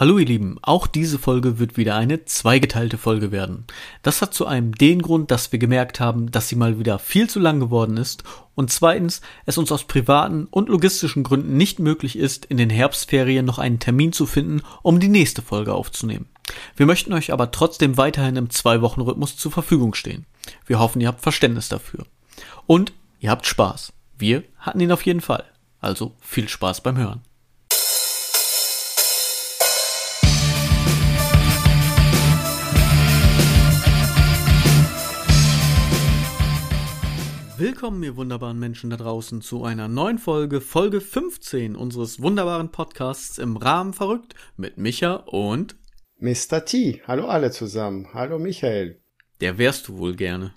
Hallo ihr Lieben, auch diese Folge wird wieder eine zweigeteilte Folge werden. Das hat zu einem den Grund, dass wir gemerkt haben, dass sie mal wieder viel zu lang geworden ist und zweitens es uns aus privaten und logistischen Gründen nicht möglich ist, in den Herbstferien noch einen Termin zu finden, um die nächste Folge aufzunehmen. Wir möchten euch aber trotzdem weiterhin im Zwei-Wochen-Rhythmus zur Verfügung stehen. Wir hoffen, ihr habt Verständnis dafür. Und ihr habt Spaß. Wir hatten ihn auf jeden Fall. Also viel Spaß beim Hören. Willkommen, ihr wunderbaren Menschen da draußen, zu einer neuen Folge, Folge 15 unseres wunderbaren Podcasts im Rahmen verrückt mit Micha und Mr. T. Hallo alle zusammen. Hallo Michael. Der wärst du wohl gerne.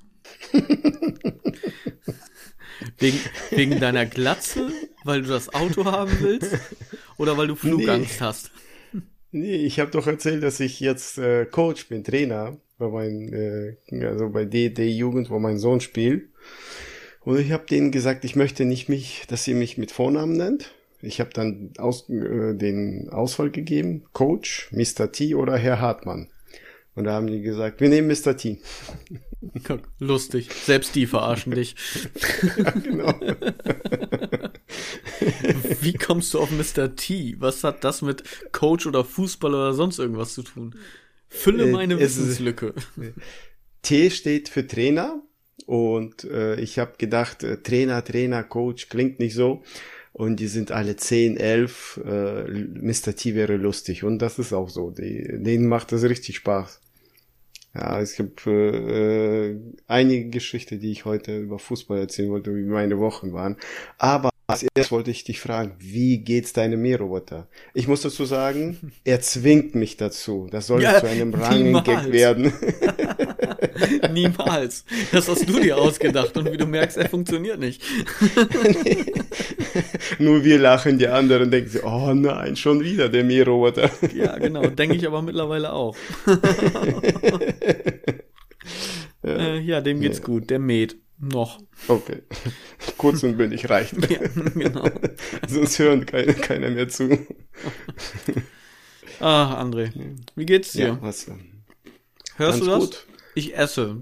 wegen, wegen deiner Glatze, weil du das Auto haben willst oder weil du Flugangst nee. hast? Nee, ich habe doch erzählt, dass ich jetzt äh, Coach bin, Trainer bei meinem, äh, also bei DD Jugend, wo mein Sohn spielt. Und ich habe denen gesagt, ich möchte nicht mich, dass ihr mich mit Vornamen nennt. Ich habe dann aus, äh, den Auswahl gegeben, Coach, Mr. T oder Herr Hartmann. Und da haben die gesagt, wir nehmen Mr. T. Lustig. Selbst die verarschen dich. ja, genau. Wie kommst du auf Mr. T? Was hat das mit Coach oder Fußball oder sonst irgendwas zu tun? Fülle äh, meine äh, Wissenslücke. T steht für Trainer und äh, ich habe gedacht, äh, Trainer, Trainer, Coach klingt nicht so. Und die sind alle 10, 11. Äh, Mr. T wäre lustig. Und das ist auch so. Die, denen macht das richtig Spaß. Ja, es gibt äh, einige Geschichten, die ich heute über Fußball erzählen wollte, wie meine Wochen waren. Aber als erstes wollte ich dich fragen, wie geht's deinem Mähroboter? Ich muss dazu sagen, er zwingt mich dazu. Das soll ja, zu einem Running-Gag werden. niemals. Das hast du dir ausgedacht und wie du merkst, er funktioniert nicht. Nur wir lachen, die anderen denken sich, oh nein, schon wieder der Mähroboter. ja, genau, denke ich aber mittlerweile auch. ja. Äh, ja, dem geht's nee. gut, der mäht. Noch. Okay. Kurz und bündig reicht. ja, genau. Sonst hören keine, keiner mehr zu. Ach, André. Wie geht's dir? Ja, was, Hörst du das? Gut. Ich esse.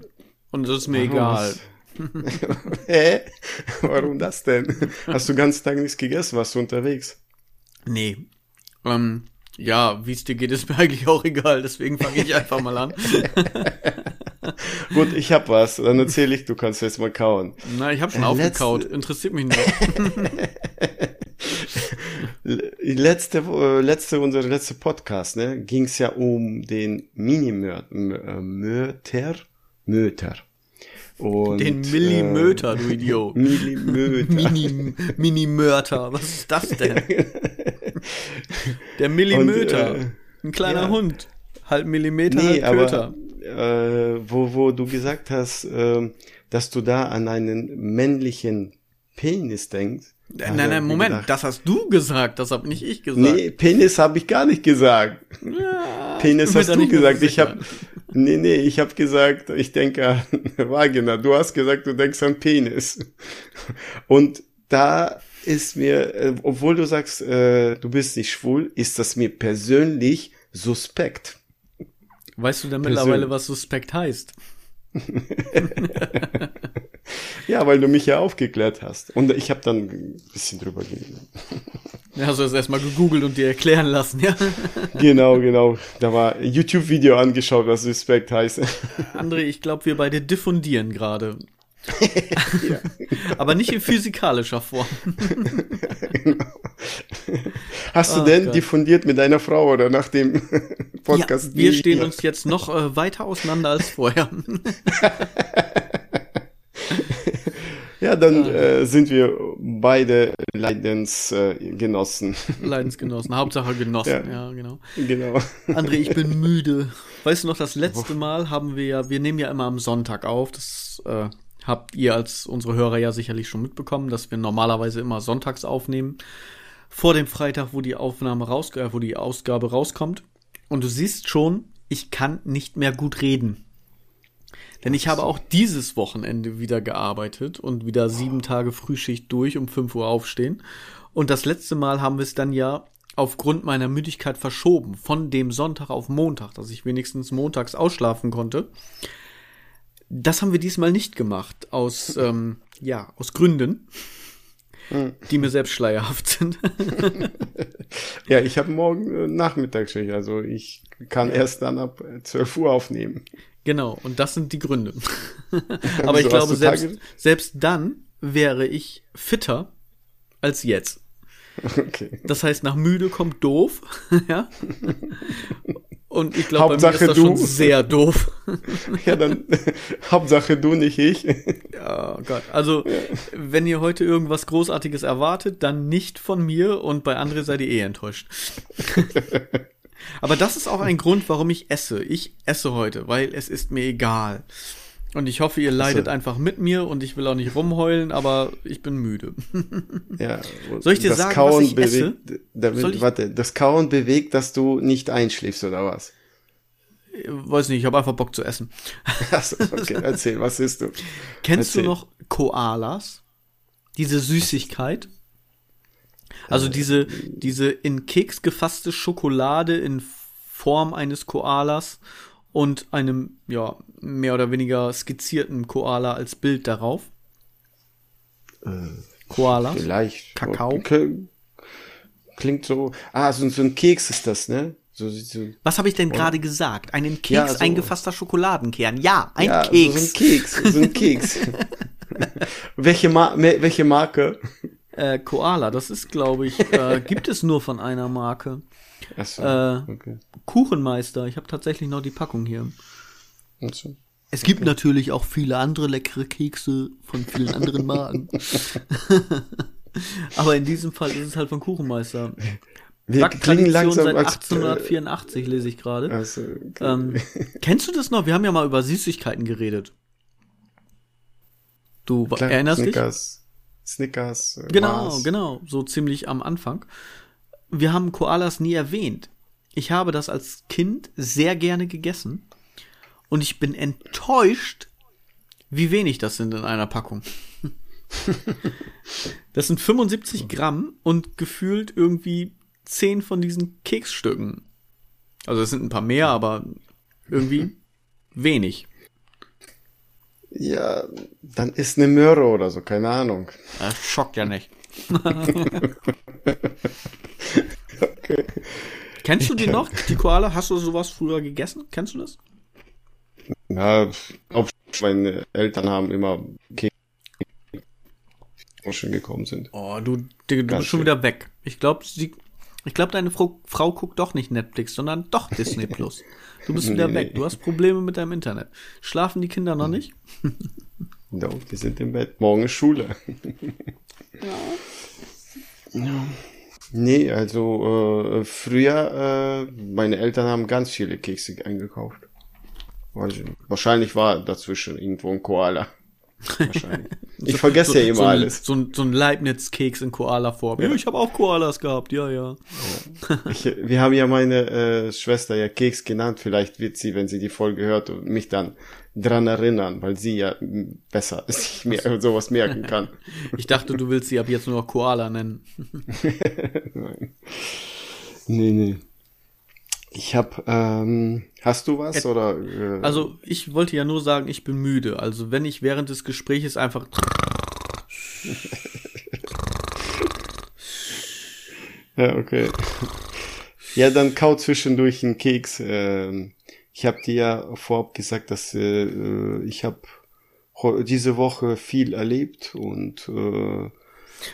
Und es ist mir Warum egal. Hä? Warum das denn? Hast du ganz Tag nichts gegessen? Warst du unterwegs? Nee. Ähm, ja, wie es dir geht, ist mir eigentlich auch egal. Deswegen fange ich einfach mal an. Gut, ich hab was. Dann erzähle ich, du kannst jetzt mal kauen. Na, ich habe schon äh, aufgekaut. Interessiert mich nicht. Letzte, äh, letzte, unser letzter Podcast, ne, ging es ja um den Mini-Möter. Möter. Und, den Millimöter, äh, du Idiot. Millimöter. Mini, Mini-Mörter. Was ist das denn? Der Millimöter. Und, äh, Ein kleiner ja. Hund. Halb Millimeter, nee, halb Köter. Aber, äh, wo, wo du gesagt hast, äh, dass du da an einen männlichen Penis denkst. Nein, nein, nein, Moment, gedacht, das hast du gesagt, das habe nicht ich gesagt. Nee, Penis habe ich gar nicht gesagt. Ja, Penis hast du gesagt. Ich habe Nee, nee, ich habe gesagt, ich denke an Vagina. Du hast gesagt, du denkst an Penis. Und da ist mir, äh, obwohl du sagst, äh, du bist nicht schwul, ist das mir persönlich suspekt. Weißt du denn mittlerweile, was suspekt heißt? ja, weil du mich ja aufgeklärt hast. Und ich habe dann ein bisschen drüber gelesen. Ja, hast du das erstmal gegoogelt und dir erklären lassen, ja? genau, genau. Da war ein YouTube-Video angeschaut, was suspekt heißt. André, ich glaube, wir beide diffundieren gerade. ja. Aber nicht in physikalischer Form. genau. Hast du oh, denn Gott. diffundiert mit deiner Frau oder nach dem Podcast? Ja, wir stehen uns jetzt noch äh, weiter auseinander als vorher. ja, dann äh, sind wir beide Leidensgenossen. Leidensgenossen, Hauptsache Genossen, ja, ja genau. Genau. André, ich bin müde. Weißt du noch, das letzte Mal haben wir ja, wir nehmen ja immer am Sonntag auf, das äh, habt ihr als unsere Hörer ja sicherlich schon mitbekommen, dass wir normalerweise immer sonntags aufnehmen vor dem Freitag, wo die Aufnahme raus, äh, wo die Ausgabe rauskommt. Und du siehst schon, ich kann nicht mehr gut reden. Denn ich habe auch dieses Wochenende wieder gearbeitet und wieder sieben Tage Frühschicht durch, um fünf Uhr aufstehen. Und das letzte Mal haben wir es dann ja aufgrund meiner Müdigkeit verschoben von dem Sonntag auf Montag, dass ich wenigstens montags ausschlafen konnte. Das haben wir diesmal nicht gemacht, aus, ähm, ja, aus Gründen, die mir selbst schleierhaft sind. ja, ich habe morgen äh, Nachmittagsschicht, also ich kann erst dann ab 12 Uhr aufnehmen. Genau, und das sind die Gründe. Aber ich glaube, selbst, selbst dann wäre ich fitter als jetzt. Okay. Das heißt, nach müde kommt doof, ja. Und ich glaube, bei mir ist das du. schon sehr doof. ja, dann Hauptsache du, nicht ich. ja, Gott. Also, ja. wenn ihr heute irgendwas Großartiges erwartet, dann nicht von mir und bei André seid ihr eh enttäuscht. Aber das ist auch ein Grund, warum ich esse. Ich esse heute, weil es ist mir egal. Und ich hoffe, ihr leidet also, einfach mit mir und ich will auch nicht rumheulen, aber ich bin müde. ja. Soll ich dir sagen, Kauen was ich bewegt, esse? Damit, ich? Warte, das Kauen bewegt, dass du nicht einschläfst oder was? Weiß nicht, ich habe einfach Bock zu essen. Achso, okay, erzähl, was isst du? Kennst erzähl. du noch Koalas? Diese Süßigkeit? Also diese, diese in Keks gefasste Schokolade in Form eines Koalas und einem, ja, mehr oder weniger skizzierten Koala als Bild darauf. Äh, Koala. Vielleicht. Kakao. Klingt so. Ah, so, so ein Keks ist das, ne? So, so, Was habe ich denn gerade gesagt? Einen Keks ja, so. eingefasster Schokoladenkern. Ja, ein ja, Keks. So ein Keks. So ein Keks. welche, Ma welche Marke? Äh, Koala, das ist, glaube ich, äh, gibt es nur von einer Marke. Achso, äh, okay. Kuchenmeister, ich habe tatsächlich noch die Packung hier. Achso. Es gibt okay. natürlich auch viele andere leckere Kekse von vielen anderen Marken. Aber in diesem Fall ist es halt von Kuchenmeister. Wir klingen langsam seit 1884 lese ich gerade. Also, okay. ähm, kennst du das noch? Wir haben ja mal über Süßigkeiten geredet. Du Klar, erinnerst Snickers, dich? Snickers. Äh, genau, Mars. genau, so ziemlich am Anfang wir haben Koalas nie erwähnt. Ich habe das als Kind sehr gerne gegessen und ich bin enttäuscht, wie wenig das sind in einer Packung. das sind 75 Gramm und gefühlt irgendwie 10 von diesen Keksstücken. Also es sind ein paar mehr, aber irgendwie wenig. Ja, dann ist eine Möhre oder so, keine Ahnung. Das schockt ja nicht. okay. Kennst du die noch, die Koala? Hast du sowas früher gegessen? Kennst du das? Ja, auch meine Eltern haben immer Kekse schon gekommen sind. Oh, du, du, du bist schon wieder weg. Ich glaube, sie, ich glaube, deine Frau, Frau guckt doch nicht Netflix, sondern doch Disney Plus. Du bist wieder nee, weg. Du hast Probleme mit deinem Internet. Schlafen die Kinder noch nicht? Doch, die sind im Bett. Morgen ist Schule. ja. ja. Nee, also äh, früher, äh, meine Eltern haben ganz viele Kekse eingekauft. Wahrscheinlich war dazwischen irgendwo ein Koala. Wahrscheinlich. Ich vergesse so, ja immer so alles. So ein, so ein Leibniz-Keks in Koala-Form. Ja. ich habe auch Koalas gehabt, ja, ja. Ich, wir haben ja meine äh, Schwester ja Keks genannt. Vielleicht wird sie, wenn sie die Folge hört, mich dann dran erinnern, weil sie ja besser sich mehr, sowas merken kann. Ich dachte, du willst sie ab jetzt nur noch Koala nennen. Nein. Nee, nee. Ich hab, ähm, hast du was oder? Äh, also ich wollte ja nur sagen, ich bin müde. Also wenn ich während des Gespräches einfach ja okay. Ja, dann kau zwischendurch einen Keks. Ähm, ich habe dir ja vorab gesagt, dass äh, ich habe diese Woche viel erlebt und äh,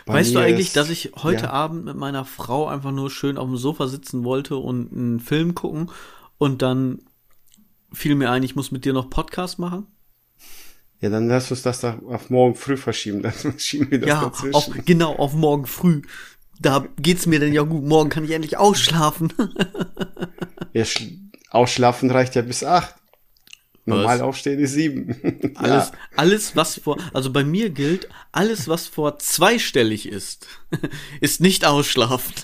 weißt du eigentlich, ist, dass ich heute ja. Abend mit meiner Frau einfach nur schön auf dem Sofa sitzen wollte und einen Film gucken und dann fiel mir ein, ich muss mit dir noch Podcast machen? Ja, dann lass uns das auf morgen früh verschieben, dann schieben wir das ja, dazwischen. Auf, genau, auf morgen früh. Da geht's mir denn ja gut. Morgen kann ich endlich ausschlafen. ja, Ausschlafen reicht ja bis acht. Normal was? aufstehen ist sieben. alles, ja. alles, was vor, also bei mir gilt, alles, was vor zweistellig ist, ist nicht ausschlafen.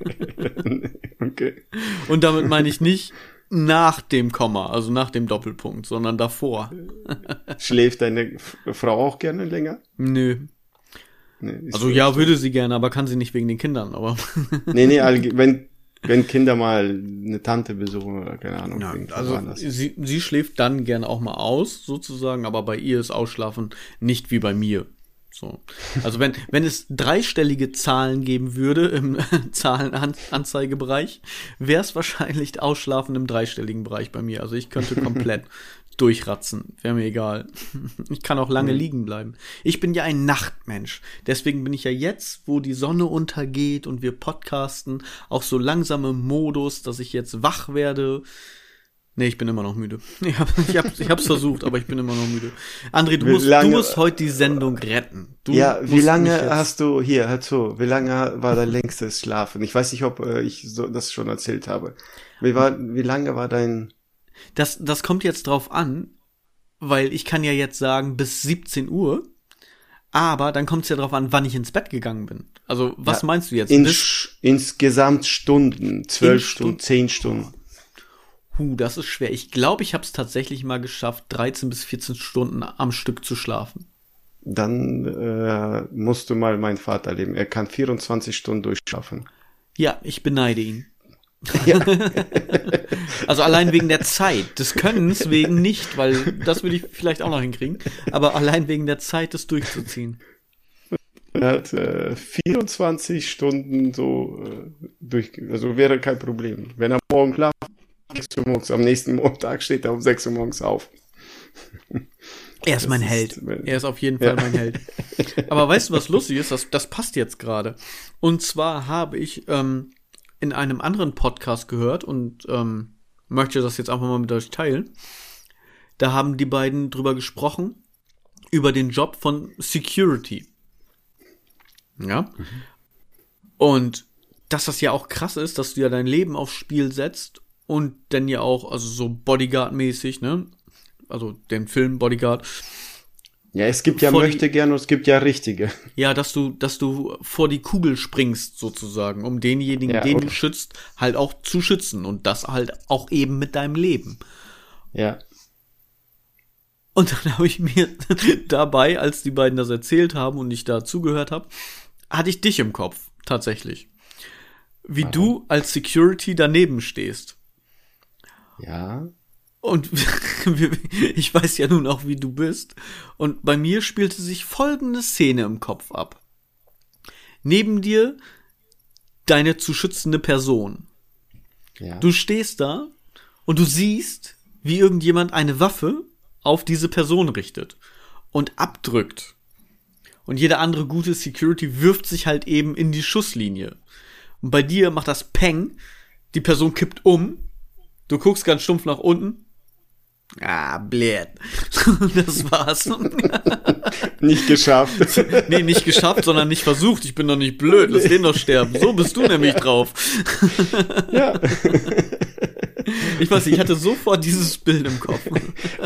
okay. Und damit meine ich nicht nach dem Komma, also nach dem Doppelpunkt, sondern davor. Schläft deine Frau auch gerne länger? Nö. Nee, Also so- ja, würde sie gerne, aber kann sie nicht wegen den Kindern, aber. Nee, nee, wenn, wenn Kinder mal eine Tante besuchen oder keine Ahnung. Ja, also sie, sie schläft dann gerne auch mal aus, sozusagen, aber bei ihr ist Ausschlafen nicht wie bei mir. So. Also wenn, wenn es dreistellige Zahlen geben würde im Zahlenanzeigebereich, wäre es wahrscheinlich Ausschlafen im dreistelligen Bereich bei mir. Also ich könnte komplett durchratzen, wäre mir egal. Ich kann auch lange liegen bleiben. Ich bin ja ein Nachtmensch. Deswegen bin ich ja jetzt, wo die Sonne untergeht und wir podcasten, auch so langsam im Modus, dass ich jetzt wach werde. Nee, ich bin immer noch müde. Ich, hab, ich, hab, ich hab's versucht, aber ich bin immer noch müde. André, du Wie musst, du lange- musst heute die Sendung retten. Du ja, wie lange hast du, hier, hör zu, wie lange war dein längstes Schlafen? Ich weiß nicht, ob äh, ich so, das schon erzählt habe. Wie, war, wie lange war dein, Das, das kommt jetzt drauf an, weil ich kann ja jetzt sagen bis 17 Uhr, aber dann kommt es ja drauf an, wann ich ins Bett gegangen bin. Also, was Ja, meinst du jetzt? in, insgesamt Stunden, zwölf In Stunden, Stunden? zehn Stunden? Huh, das ist schwer. Ich glaube, ich habe es tatsächlich mal geschafft, 13 bis 14 Stunden am Stück zu schlafen. Dann äh, musst du mal meinen Vater leben. Er kann 24 Stunden durchschaffen. Ja, ich beneide ihn. Ja. Also allein wegen der Zeit, des Könnens wegen nicht, weil das würde ich vielleicht auch noch hinkriegen, aber allein wegen der Zeit, das durchzuziehen. Er hat äh, 24 Stunden so äh, durch, also wäre kein Problem. Wenn er morgen schlaft, 6 Uhr morgens, am nächsten Montag steht er um 6 Uhr morgens auf. Er ist mein ist- Held. Er ist auf jeden Fall Ja. mein Held. Aber weißt du, was lustig ist? Das, das passt jetzt gerade. Und zwar habe ich ähm, in einem anderen Podcast gehört und ähm, möchte das jetzt einfach mal mit euch teilen. Da haben die beiden drüber gesprochen, über den Job von Security. Ja. Und dass das ja auch krass ist, dass du ja dein Leben aufs Spiel setzt und dann ja auch, also so Bodyguard-mäßig, ne? Also den Film Bodyguard, Ja, es gibt ja Vor die- möchte gern und es gibt ja richtige. Ja, dass du, dass du vor die Kugel springst, sozusagen, um denjenigen, Ja, den du schützt, halt auch zu schützen. Und das halt auch eben mit deinem Leben. Ja. Und dann habe ich mir dabei, als die beiden das erzählt haben und ich da zugehört habe, hatte ich dich im Kopf, tatsächlich. Wie du als Security daneben stehst. Ja. Und ich weiß ja nun auch, wie du bist. Und bei mir spielte sich folgende Szene im Kopf ab. Neben dir deine zu schützende Person. Ja. Du stehst da und du siehst, wie irgendjemand eine Waffe auf diese Person richtet und abdrückt. Und jeder andere gute Security wirft sich halt eben in die Schusslinie. Und bei dir macht das Peng, die Person kippt um, du guckst ganz stumpf nach unten. Ah, blöd. Das war's. Nicht geschafft. Nee, nicht geschafft, sondern nicht versucht. Ich bin doch nicht blöd. Lass den doch sterben. So bist du nämlich drauf. ja. Ich weiß nicht, ich hatte sofort dieses Bild im Kopf.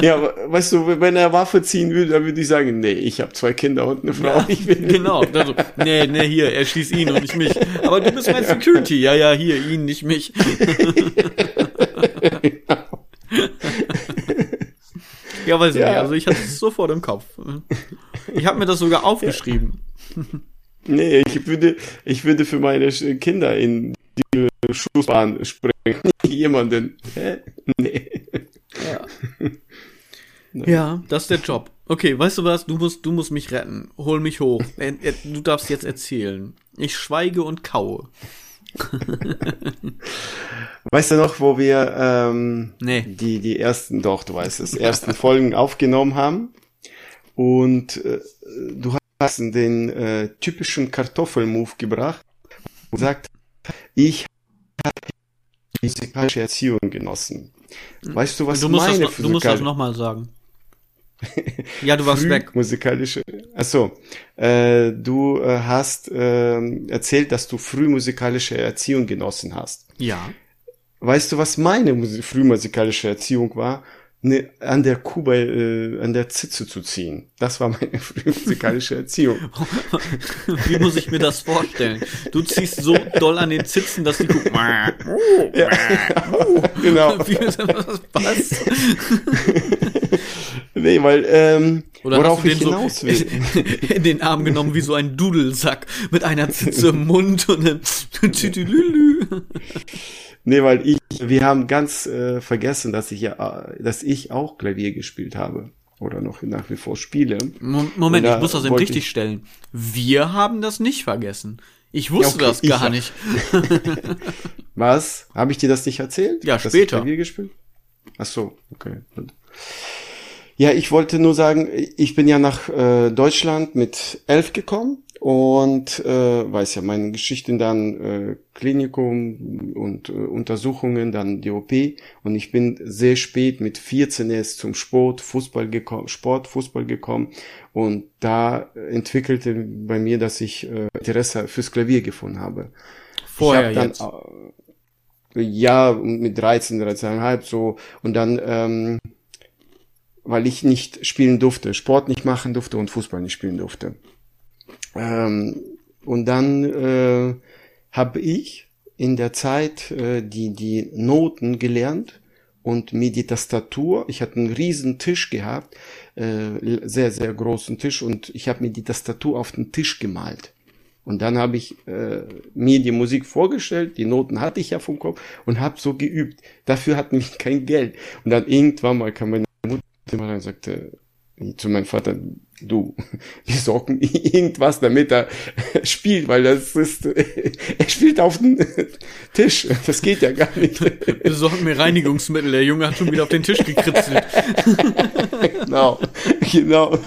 Ja, weißt du, wenn er Waffe ziehen würde, dann würde ich sagen, nee, ich habe zwei Kinder und eine Frau. ich will Genau. Also, nee, nee, hier, er schießt ihn und nicht mich. Aber du bist mein Security. Ja, ja, hier, ihn, nicht mich. Ja, weiß ich Ja. nicht. Also ich hatte es sofort im Kopf. Ich habe mir das sogar aufgeschrieben. Nee, ich würde, ich würde für meine Kinder in die Schussbahn springen. Jemanden. Hä? Nee. Ja, das ist der Job. Okay, weißt du was? Du musst, du musst mich retten. Hol mich hoch. Äh, äh, Du darfst jetzt erzählen. Ich schweige und kaue. Weißt du noch, wo wir ähm, Nee. die, die ersten, doch, du weißt es, ersten Folgen aufgenommen haben und äh, du hast den äh, typischen Kartoffelmove gebracht und gesagt, ich habe musikalische Erziehung genossen. Weißt du, was Du musst, das, meine noch- du musst das nochmal sagen. Ja, du warst weg. musikalische. Achso, äh, du äh, hast äh, erzählt, dass du früh musikalische Erziehung genossen hast. Ja. Weißt du, was meine Musi- frühmusikalische Erziehung war? Ne, an der Kuh bei, äh, an der Zitze zu ziehen. Das war meine frühmusikalische Erziehung. Wie muss ich mir das vorstellen? Du ziehst so doll an den Zitzen, dass die Kuh. genau. Wie, was? Nee, weil, ähm, Oder worauf ich hinaus so will. in den Arm genommen wie so ein Dudelsack mit einer Zitze im Mund und einem Tütülülü. Nee, weil ich, wir haben ganz äh, vergessen, dass ich ja, dass ich auch Klavier gespielt habe. Oder noch nach wie vor spiele. Moment, ich muss das eben richtig stellen. Wir haben das nicht vergessen. Ich wusste ja, okay, das gar nicht. Was? Habe ich dir das nicht erzählt? Ja, später. Ich Klavier gespielt? Ach so, okay. Ja, ich wollte nur sagen, ich bin ja nach äh, Deutschland mit elf gekommen und äh, weiß ja meine Geschichten dann äh, Klinikum und äh, Untersuchungen dann die OP und ich bin sehr spät mit 14 erst zum Sport Fußball gekommen Sport Fußball gekommen. Und da entwickelte bei mir dass ich äh, Interesse fürs Klavier gefunden habe. Vorher dann, jetzt? äh, ja mit 13 13,5 so. Und dann ähm, weil ich nicht spielen durfte Sport nicht machen durfte und Fußball nicht spielen durfte ähm, und dann äh, habe ich in der Zeit äh, die, die Noten gelernt und mir die Tastatur, ich hatte einen riesen Tisch gehabt, äh, sehr, sehr großen Tisch und ich habe mir die Tastatur auf den Tisch gemalt. Und dann habe ich äh, mir die Musik vorgestellt, die Noten hatte ich ja vom Kopf und habe so geübt. Dafür hatten wir kein Geld. Und dann irgendwann mal kam meine Mal und sagte zu meinem Vater, du, wir sorgen irgendwas, damit er spielt, weil das ist, er spielt auf dem Tisch. Das geht ja gar nicht. Besorgen mir Reinigungsmittel. Der Junge hat schon wieder auf den Tisch gekritzelt. genau, genau.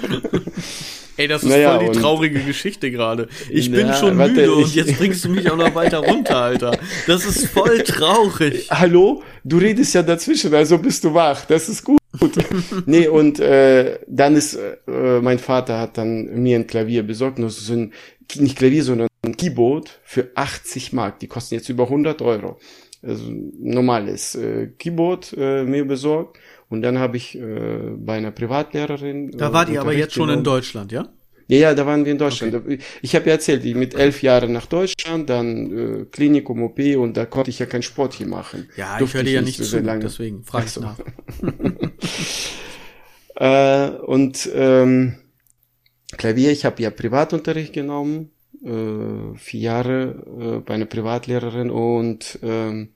Ey, das ist naja, voll die traurige Geschichte gerade. Ich na, bin schon warte, müde und jetzt bringst du mich auch noch weiter runter, Alter. Das ist voll traurig. Hallo? Du redest ja dazwischen, also bist du wach. Das ist gut. nee, und äh, dann ist, äh, mein Vater hat dann mir ein Klavier besorgt, nur so ein, nicht Klavier, sondern ein Keyboard für 80 Mark. Die kosten jetzt über 100 Euro. Also normales äh, Keyboard äh, mir besorgt. Und dann habe ich äh, bei einer Privatlehrerin. Da äh, wart ihr aber jetzt schon in Deutschland, ja? Ja, ja, da waren wir in Deutschland. Okay. Ich habe ja erzählt, ich mit elf Jahren nach Deutschland, dann äh, Klinikum OP und da konnte ich ja kein Sport hier machen. Ja, Durfte ich höre ja nicht so zu, lange. deswegen frage ich nach. äh, und ähm, Klavier, ich habe ja Privatunterricht genommen, äh, vier Jahre äh, bei einer Privatlehrerin und ähm,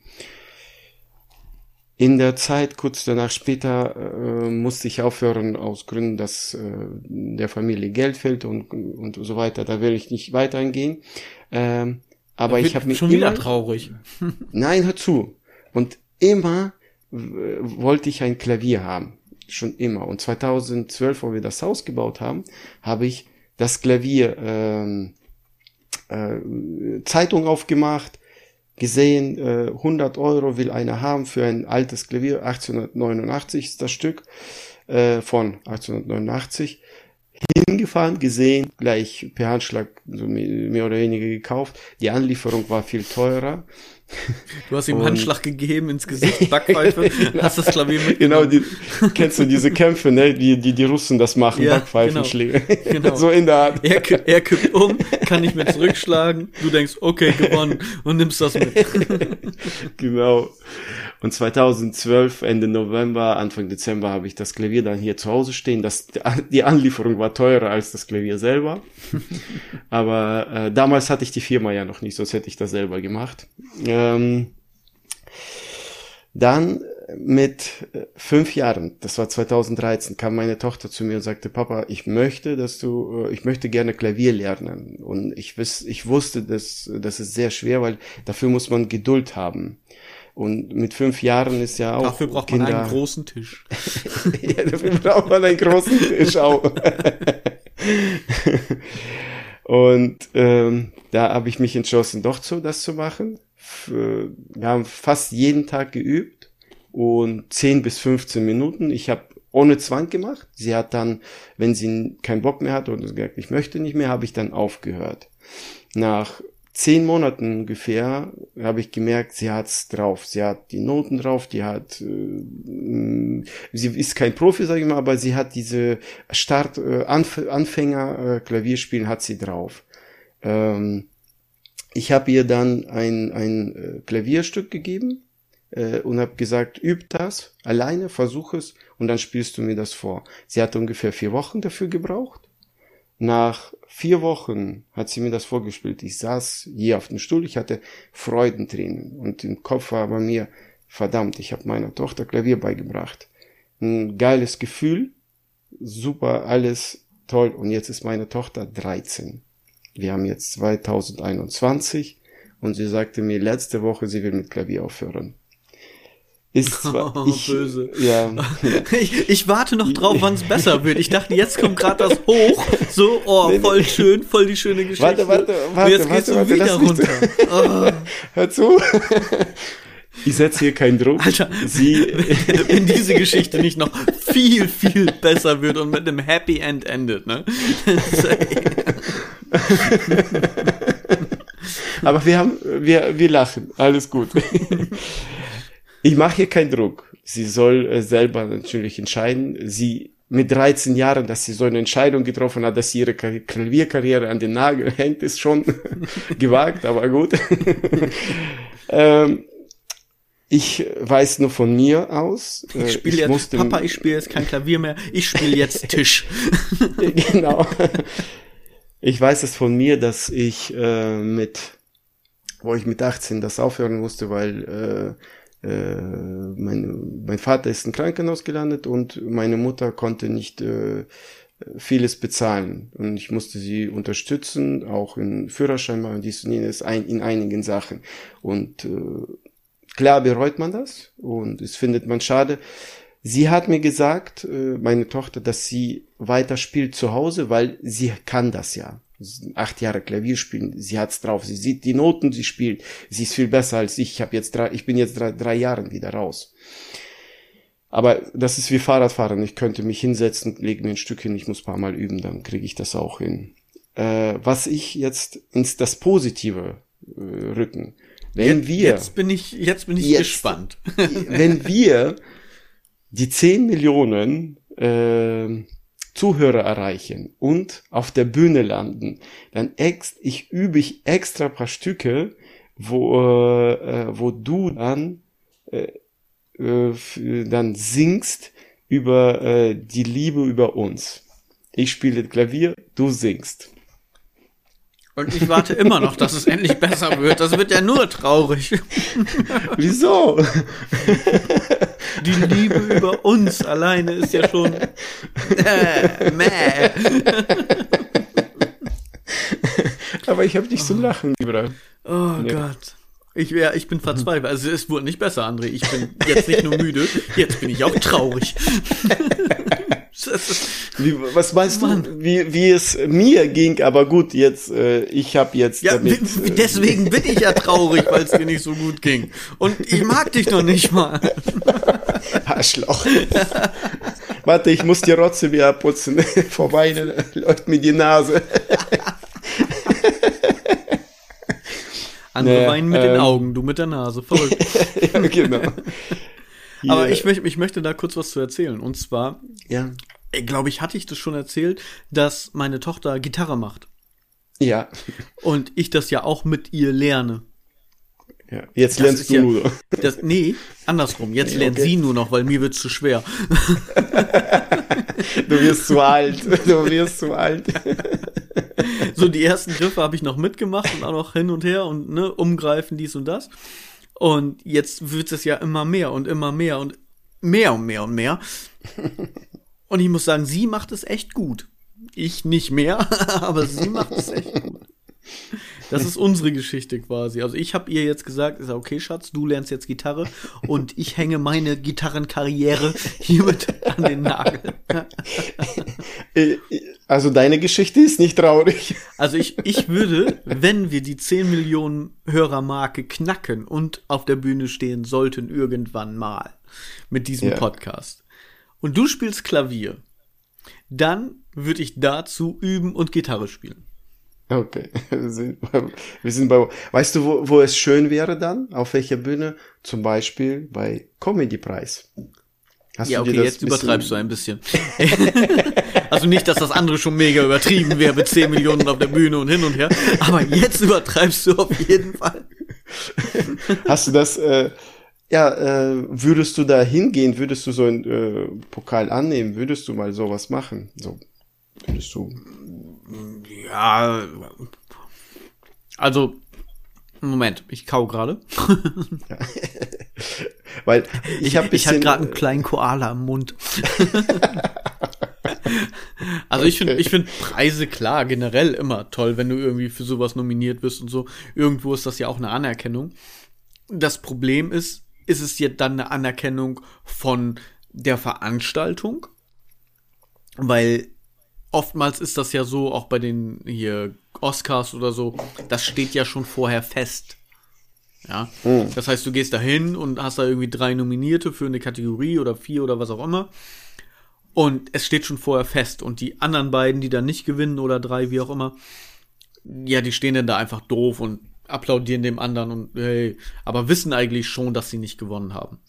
in der Zeit, kurz danach später, äh, musste ich aufhören aus Gründen, dass äh, der Familie Geld fehlt und, und so weiter. Da will ich nicht weiter eingehen. Ähm, aber ich habe mich schon immer, wieder traurig. Nein, hör zu. Und immer wollte ich ein Klavier haben. Schon immer. Und 2012, wo wir das Haus gebaut haben, habe ich das Klavier ähm, äh, Zeitung aufgemacht, gesehen, äh, 100 Euro will einer haben für ein altes Klavier, 1889 ist das Stück äh, von 1889. Hingefahren, gesehen, gleich per Handschlag so mehr oder weniger gekauft. Die Anlieferung war viel teurer. Du hast ihm und, Handschlag gegeben ins Gesicht, Backpfeife, hast das Klavier mit. Genau, die, kennst du diese Kämpfe, ne, die, die die Russen das machen, ja, Backpfeifenschläge. Genau, genau. so in der Art. Er, er kippt um, kann nicht mehr zurückschlagen, du denkst, okay, gewonnen und nimmst das mit. genau. Und 2012, Ende November, Anfang Dezember habe ich das Klavier dann hier zu Hause stehen. Das, die Anlieferung war teurer als das Klavier selber. Aber äh, damals hatte ich die Firma ja noch nicht, sonst hätte ich das selber gemacht. Ähm, dann mit fünf Jahren, das war 2013, kam meine Tochter zu mir und sagte, Papa, ich möchte, dass du, äh, ich möchte gerne Klavier lernen. Und ich, wiss, ich wusste, dass das ist sehr schwer, weil dafür muss man Geduld haben. Und mit fünf Jahren ist ja auch. Dafür braucht Kinder... man einen großen Tisch. ja, dafür braucht man einen großen Tisch auch. und ähm, da habe ich mich entschlossen, doch so das zu machen. Wir haben fast jeden Tag geübt und 10 bis 15 Minuten. Ich habe ohne Zwang gemacht. Sie hat dann, wenn sie keinen Bock mehr hat oder gesagt, ich möchte nicht mehr, habe ich dann aufgehört. Nach zehn Monaten ungefähr habe ich gemerkt, sie hat's drauf. Sie hat die Noten drauf, die hat, äh, sie ist kein Profi, sage ich mal, aber sie hat diese Start, äh, Anf Anfänger äh, Klavierspielen hat sie drauf. Ähm, ich habe ihr dann ein, ein äh, Klavierstück gegeben, äh, und habe gesagt, üb das alleine, versuch es und dann spielst du mir das vor. Sie hat ungefähr vier Wochen dafür gebraucht. Nach vier Wochen hat sie mir das vorgespielt. Ich saß hier auf dem Stuhl, ich hatte Freudentränen und im Kopf war bei mir, verdammt, ich habe meiner Tochter Klavier beigebracht. Ein geiles Gefühl, super, alles toll und jetzt ist meine Tochter 13. Wir haben jetzt 2021 und sie sagte mir letzte Woche, sie will mit Klavier aufhören. Ist zwar, oh, ich, böse. Ja. Ich, ich warte noch drauf, wann es besser wird. Ich dachte, jetzt kommt gerade das hoch. So, oh, voll schön, voll die schöne Geschichte. Warte, warte, warte. Und jetzt warte, geht's warte, wieder runter. Oh. Hör zu. Ich setze hier keinen Druck. Alter, Sie wenn diese Geschichte nicht noch viel, viel besser wird und mit einem Happy End endet, ne? Aber wir haben, wir, wir lachen. Alles gut. Ich mache hier keinen Druck. Sie soll äh, selber natürlich entscheiden. Sie mit 13 Jahren, dass sie so eine Entscheidung getroffen hat, dass sie ihre Klavierkarriere an den Nagel hängt, ist schon gewagt, aber gut. ähm, ich weiß nur von mir aus. Ich äh, spiele jetzt, Papa, ich spiele jetzt kein Klavier mehr, ich spiele jetzt Tisch. genau. Ich weiß es von mir, dass ich äh, mit, wo ich mit 18 das aufhören musste, weil äh, äh, mein, mein Vater ist im Krankenhaus gelandet und meine Mutter konnte nicht äh, vieles bezahlen und ich musste sie unterstützen, auch in Führerschein machen, dies und jenes, ein, in einigen Sachen. Und äh, Klar bereut man das und es findet man schade. Sie hat mir gesagt, äh, meine Tochter, dass sie weiter spielt zu Hause, weil sie kann das ja. Acht Jahre Klavier spielen, sie hat's drauf, sie sieht die Noten, sie spielt, sie ist viel besser als ich. Ich habe jetzt drei, ich bin jetzt drei, drei Jahre wieder raus. Aber das ist wie Fahrradfahren. Ich könnte mich hinsetzen, lege mir ein Stück hin, ich muss paar Mal üben, dann kriege ich das auch hin. Äh, was ich jetzt ins das Positive äh, rücken wenn jetzt, wir. Jetzt bin ich, jetzt bin ich jetzt, gespannt. wenn wir die 10 Millionen äh, Zuhörer erreichen und auf der Bühne landen, dann ex ich übe ich extra paar Stücke, wo, äh, wo du dann, äh, äh, dann singst über äh, die Liebe über uns. Ich spiele Klavier, du singst. Und ich warte immer noch, dass es endlich besser wird. Das wird ja nur traurig. Wieso? Die Liebe über uns alleine ist ja schon. Äh, mäh. Aber ich habe dich zum Lachen gebracht. Oh nee. Gott. Ich, ja, ich bin verzweifelt. Also es wurde nicht besser, André. Ich bin jetzt nicht nur müde, jetzt bin ich auch traurig. wie, was meinst Mann. du, wie, wie es mir ging? Aber gut, jetzt, äh, ich habe jetzt. Ja, damit, äh, deswegen bin ich ja traurig, weil es dir nicht so gut ging. Und ich mag dich noch nicht mal. Arschloch. Warte, ich muss dir trotzdem wieder putzen. Vorbei läuft mir die Nase. Andere naja, weinen mit ähm, den Augen, du mit der Nase. Verrückt. ja, genau. Aber ich, möchte, ich möchte da kurz was zu erzählen. Und zwar, ja. Glaube ich, hatte ich das schon erzählt, dass meine Tochter Gitarre macht. Ja. Und ich das ja auch mit ihr lerne. Ja, jetzt das lernst du ja, nur. Das, nee, andersrum. Jetzt nee, lernt okay. sie nur noch, weil mir wird's zu schwer. du wirst zu alt. Du wirst zu alt. so, die ersten Griffe habe ich noch mitgemacht und auch noch hin und her und ne, umgreifen, dies und das. Und jetzt wird es ja immer mehr und immer mehr und mehr und mehr und mehr. Und ich muss sagen, sie macht es echt gut. Ich nicht mehr, aber sie macht es echt gut. Das ist unsere Geschichte quasi. Also ich habe ihr jetzt gesagt, ist ja okay, Schatz, du lernst jetzt Gitarre und ich hänge meine Gitarrenkarriere hiermit an den Nagel. Äh, also deine Geschichte ist nicht traurig. Also ich, ich würde, wenn wir die 10 Millionen Hörermarke knacken und auf der Bühne stehen sollten irgendwann mal mit diesem ja. Podcast und du spielst Klavier, dann würde ich dazu üben und Gitarre spielen. Okay. Wir sind, bei, wir sind bei, weißt du, wo, wo es schön wäre dann? Auf welcher Bühne? Zum Beispiel bei Comedy Preis. Hast ja, okay, jetzt übertreibst du ein bisschen. also nicht, dass das andere schon mega übertrieben wäre mit 10 Millionen auf der Bühne und hin und her, aber jetzt übertreibst du auf jeden Fall. Hast du das, äh, Ja, äh, würdest du da hingehen? Würdest du so einen äh, Pokal annehmen? Würdest du mal sowas machen? So, würdest du? Ja, also Moment, ich kau gerade. Ja. Weil ich habe ich hatte gerade einen kleinen Koala im Mund. also ich finde ich finde Preise klar generell immer toll, wenn du irgendwie für sowas nominiert bist und so. Irgendwo ist das ja auch eine Anerkennung. Das Problem ist, ist es jetzt dann eine Anerkennung von der Veranstaltung? Weil oftmals ist das ja so, auch bei den hier Oscars oder so, das steht ja schon vorher fest. Ja. Hm. Das heißt, du gehst da hin und hast da irgendwie drei Nominierte für eine Kategorie oder vier oder was auch immer. Und es steht schon vorher fest. Und die anderen beiden, die dann nicht gewinnen oder drei, wie auch immer, ja, die stehen dann da einfach doof und applaudieren dem anderen und hey, aber wissen eigentlich schon, dass sie nicht gewonnen haben.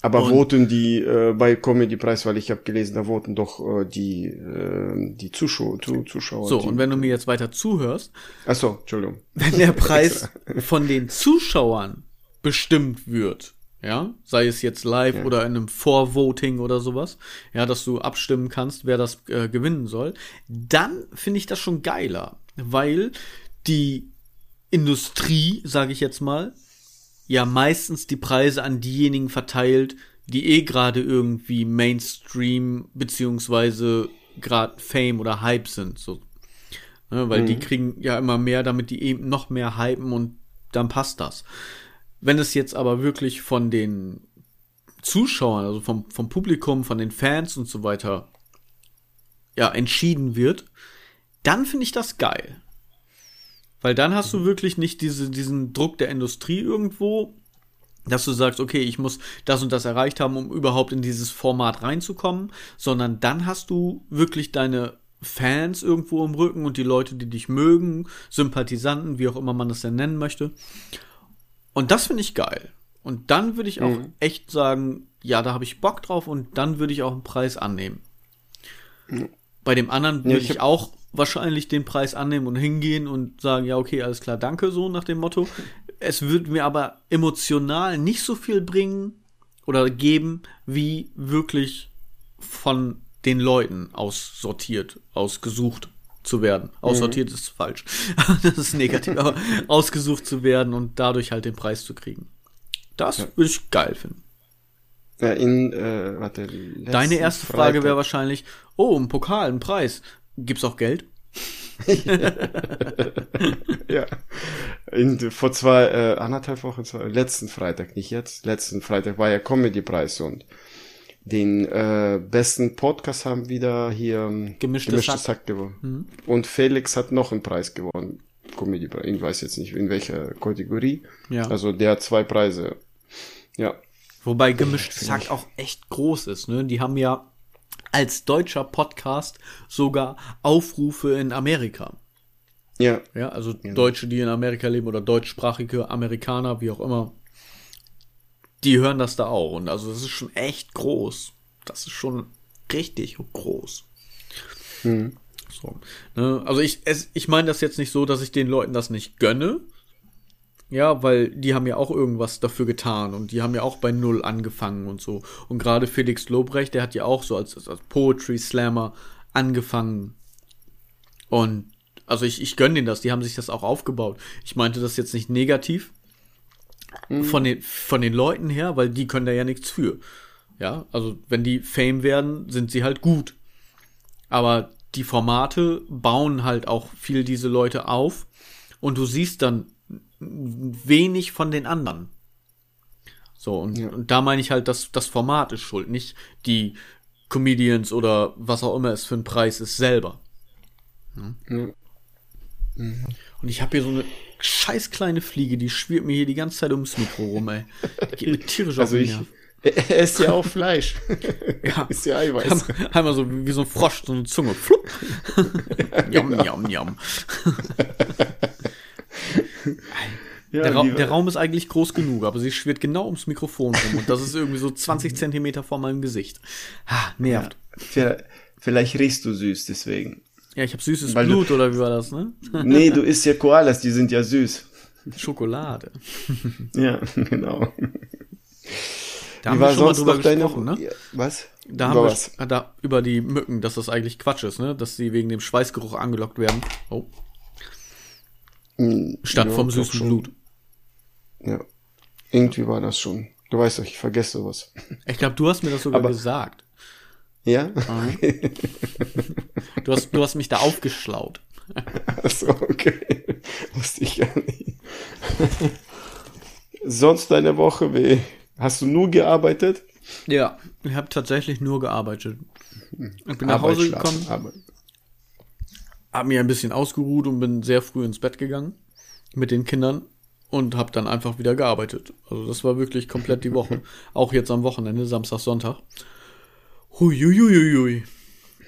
Aber und, voten die äh, bei Comedy Preis, weil ich habe gelesen, da voten doch äh, die äh, die Zuschauer, zu, Zuschauer. So die, und wenn du mir jetzt weiter zuhörst, ach so, Entschuldigung, wenn der Preis von den Zuschauern bestimmt wird, ja, sei es jetzt live ja. oder in einem Vorvoting oder sowas, ja, dass du abstimmen kannst, wer das äh, gewinnen soll, dann finde ich das schon geiler, weil die Industrie, sage ich jetzt mal, ja meistens die Preise an diejenigen verteilt, die eh gerade irgendwie Mainstream beziehungsweise gerade Fame oder Hype sind, so. Ne, weil mhm. die kriegen ja immer mehr, damit die eben noch mehr hypen und dann passt das. Wenn es jetzt aber wirklich von den Zuschauern, also vom, vom Publikum, von den Fans und so weiter, ja, entschieden wird, dann finde ich das geil. Weil dann hast du wirklich nicht diese, diesen Druck der Industrie irgendwo, dass du sagst, okay, ich muss das und das erreicht haben, um überhaupt in dieses Format reinzukommen, sondern dann hast du wirklich deine Fans irgendwo im Rücken und die Leute, die dich mögen, Sympathisanten, wie auch immer man das denn nennen möchte. Und das finde ich geil. Und dann würde ich auch mhm. echt sagen, ja, da habe ich Bock drauf und dann würde ich auch einen Preis annehmen. Mhm. Bei dem anderen würde ja, ich, ich auch wahrscheinlich den Preis annehmen und hingehen und sagen, ja, okay, alles klar, danke, so nach dem Motto. Es wird mir aber emotional nicht so viel bringen oder geben, wie wirklich von den Leuten aussortiert, ausgesucht zu werden. Aussortiert mhm. ist falsch. das ist negativ, aber ausgesucht zu werden und dadurch halt den Preis zu kriegen. Das ja. würde ich geil finden. Ja, in, äh, warte, Deine erste Frage wäre wahrscheinlich, oh, ein Pokal, ein Preis. Gibt's auch Geld? ja. In, vor zwei, äh, anderthalb Wochen, zwei, letzten Freitag, nicht jetzt, letzten Freitag war ja Comedy-Preis und den äh, besten Podcast haben wieder hier ähm, Gemischtes, Gemischtes Sack, Sack gewonnen. Mhm. Und Felix hat noch einen Preis gewonnen. Comedy-Preis. Ich weiß jetzt nicht, in welcher Kategorie. Ja. Also der hat zwei Preise. Ja. Wobei Gemischtes Sack auch echt groß ist, ne? Die haben ja als deutscher Podcast sogar Aufrufe in Amerika. Ja. Ja, also ja. Deutsche, die in Amerika leben oder deutschsprachige Amerikaner, wie auch immer, die hören das da auch. Und also das ist schon echt groß. Das ist schon richtig groß. Mhm. So, ne? Also ich, es, ich meine das jetzt nicht so, dass ich den Leuten das nicht gönne, ja, weil die haben ja auch irgendwas dafür getan und die haben ja auch bei Null angefangen und so. Und gerade Felix Lobrecht, der hat ja auch so als, als Poetry Slammer angefangen. Und also ich, ich gönne denen das, die haben sich das auch aufgebaut. Ich meinte das jetzt nicht negativ mhm. von, den, von den Leuten her, weil die können da ja nichts für. Ja, also wenn die Fame werden, sind sie halt gut. Aber die Formate bauen halt auch viel diese Leute auf und du siehst dann wenig von den anderen. So, und, ja. und da meine ich halt, dass das Format ist schuld, nicht die Comedians oder was auch immer es für ein Preis ist selber. Ja. Ja. Mhm. Und ich habe hier so eine scheiß kleine Fliege, die schwirrt mir hier die ganze Zeit ums Mikro rum, ey. Die geht mir tierisch also auf den Er isst ja auch Fleisch. ja. Ist ja Eiweiß. Einmal so wie so ein Frosch, so eine Zunge. Flupp. ja. Jam, jam, jam. Ja, der, Ra der, Raum ist eigentlich groß genug, aber sie schwirrt genau ums Mikrofon rum und das ist irgendwie so 20 Zentimeter vor meinem Gesicht. Ha, nervt. Ja, vielleicht riechst du süß deswegen. Ja, ich habe süßes Weil Blut, du, oder wie war das, ne? nee, du isst ja Koalas, die sind ja süß. Schokolade. ja, genau. Da haben wir schon mal drüber noch deine- gesprochen, ne? Was? Da Über haben wir was? da, über die Mücken, dass das eigentlich Quatsch ist, ne? Dass sie wegen dem Schweißgeruch angelockt werden. Oh. Statt Hm, Ja, vom süßen schon. Blut. Ja. Irgendwie war das schon. Du weißt doch, ich vergesse sowas. Ich glaube, du hast mir das sogar Aber- gesagt. Ja? Du hast, du hast mich da aufgeschlaut. Achso, okay. Wusste ich gar nicht. Sonst deine Woche, wie? Hast du nur gearbeitet? Ja, ich habe tatsächlich nur gearbeitet. Ich bin nach Hause gekommen, Arbeit. Habe mir ein bisschen ausgeruht und bin sehr früh ins Bett gegangen mit den Kindern und habe dann einfach wieder gearbeitet. Also das war wirklich komplett die Woche. Auch jetzt am Wochenende, Samstag, Sonntag. Huiuiuiui.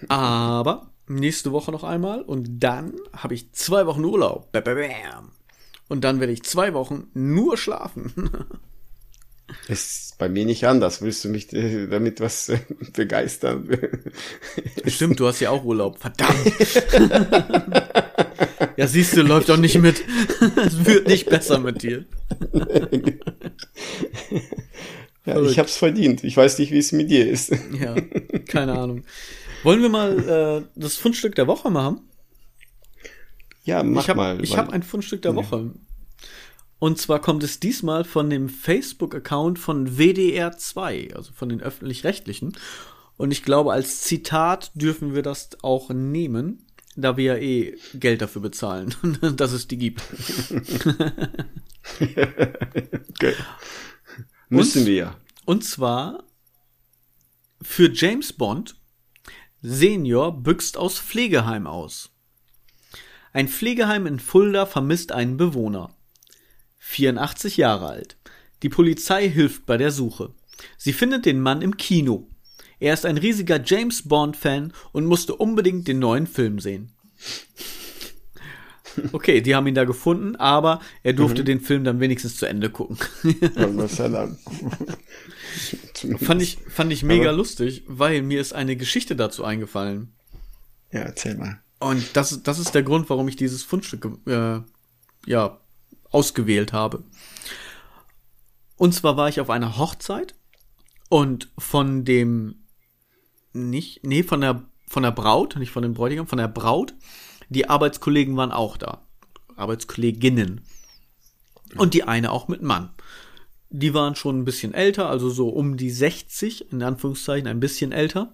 Aber nächste Woche noch einmal und dann habe ich zwei Wochen Urlaub. Bam, bam, bam. Und dann werde ich zwei Wochen nur schlafen. Ist bei mir nicht anders. Willst du mich äh, damit was äh, begeistern? Stimmt, du hast ja auch Urlaub. Verdammt. ja, siehst du, läuft doch nicht mit. Es wird nicht besser mit dir. ja, ich hab's verdient. Ich weiß nicht, wie es mit dir ist. Ja, keine Ahnung. Wollen wir mal äh, das Fundstück der Woche machen? Ja, mach ich habe mal. ich weil- hab ein Fundstück der Woche. Und zwar kommt es diesmal von dem Facebook-Account von WDR 2, also von den öffentlich-rechtlichen. Und ich glaube, als Zitat dürfen wir das auch nehmen, da wir ja eh Geld dafür bezahlen, dass es die gibt. Okay. Müssen wir ja. Und zwar für James Bond Senior büxt aus Pflegeheim aus. Ein Pflegeheim in Fulda vermisst einen Bewohner. 84 Jahre alt. Die Polizei hilft bei der Suche. Sie findet den Mann im Kino. Er ist ein riesiger James Bond-Fan und musste unbedingt den neuen Film sehen. Okay, die haben ihn da gefunden, aber er durfte den Film dann wenigstens zu Ende gucken. Dann- Fand ich, fand ich mega Aber- lustig, weil mir ist eine Geschichte dazu eingefallen. Ja, erzähl mal. Und das, das ist der Grund, warum ich dieses Fundstück äh, ja, ausgewählt habe. Und zwar war ich auf einer Hochzeit und von dem nicht, nee, von der von der Braut, nicht von dem Bräutigam, von der Braut, die Arbeitskollegen waren auch da. Arbeitskolleginnen. Und die eine auch mit Mann. Die waren schon ein bisschen älter, also so um die 60, in Anführungszeichen, ein bisschen älter.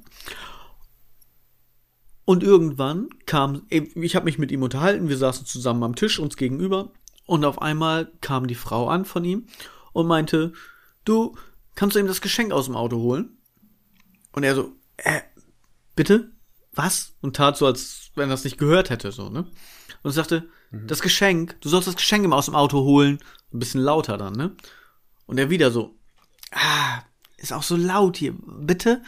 Und irgendwann kam, ich habe mich mit ihm unterhalten, wir saßen zusammen am Tisch uns gegenüber und auf einmal kam die Frau an von ihm und meinte, du, kannst du ihm das Geschenk aus dem Auto holen? Und er so, äh, bitte? Was? Und tat so, als wenn er das nicht gehört hätte, so, ne? Und sagte, das Geschenk, du sollst das Geschenk immer aus dem Auto holen. Ein bisschen lauter dann, ne? Und er wieder so, ah, ist auch so laut hier, bitte?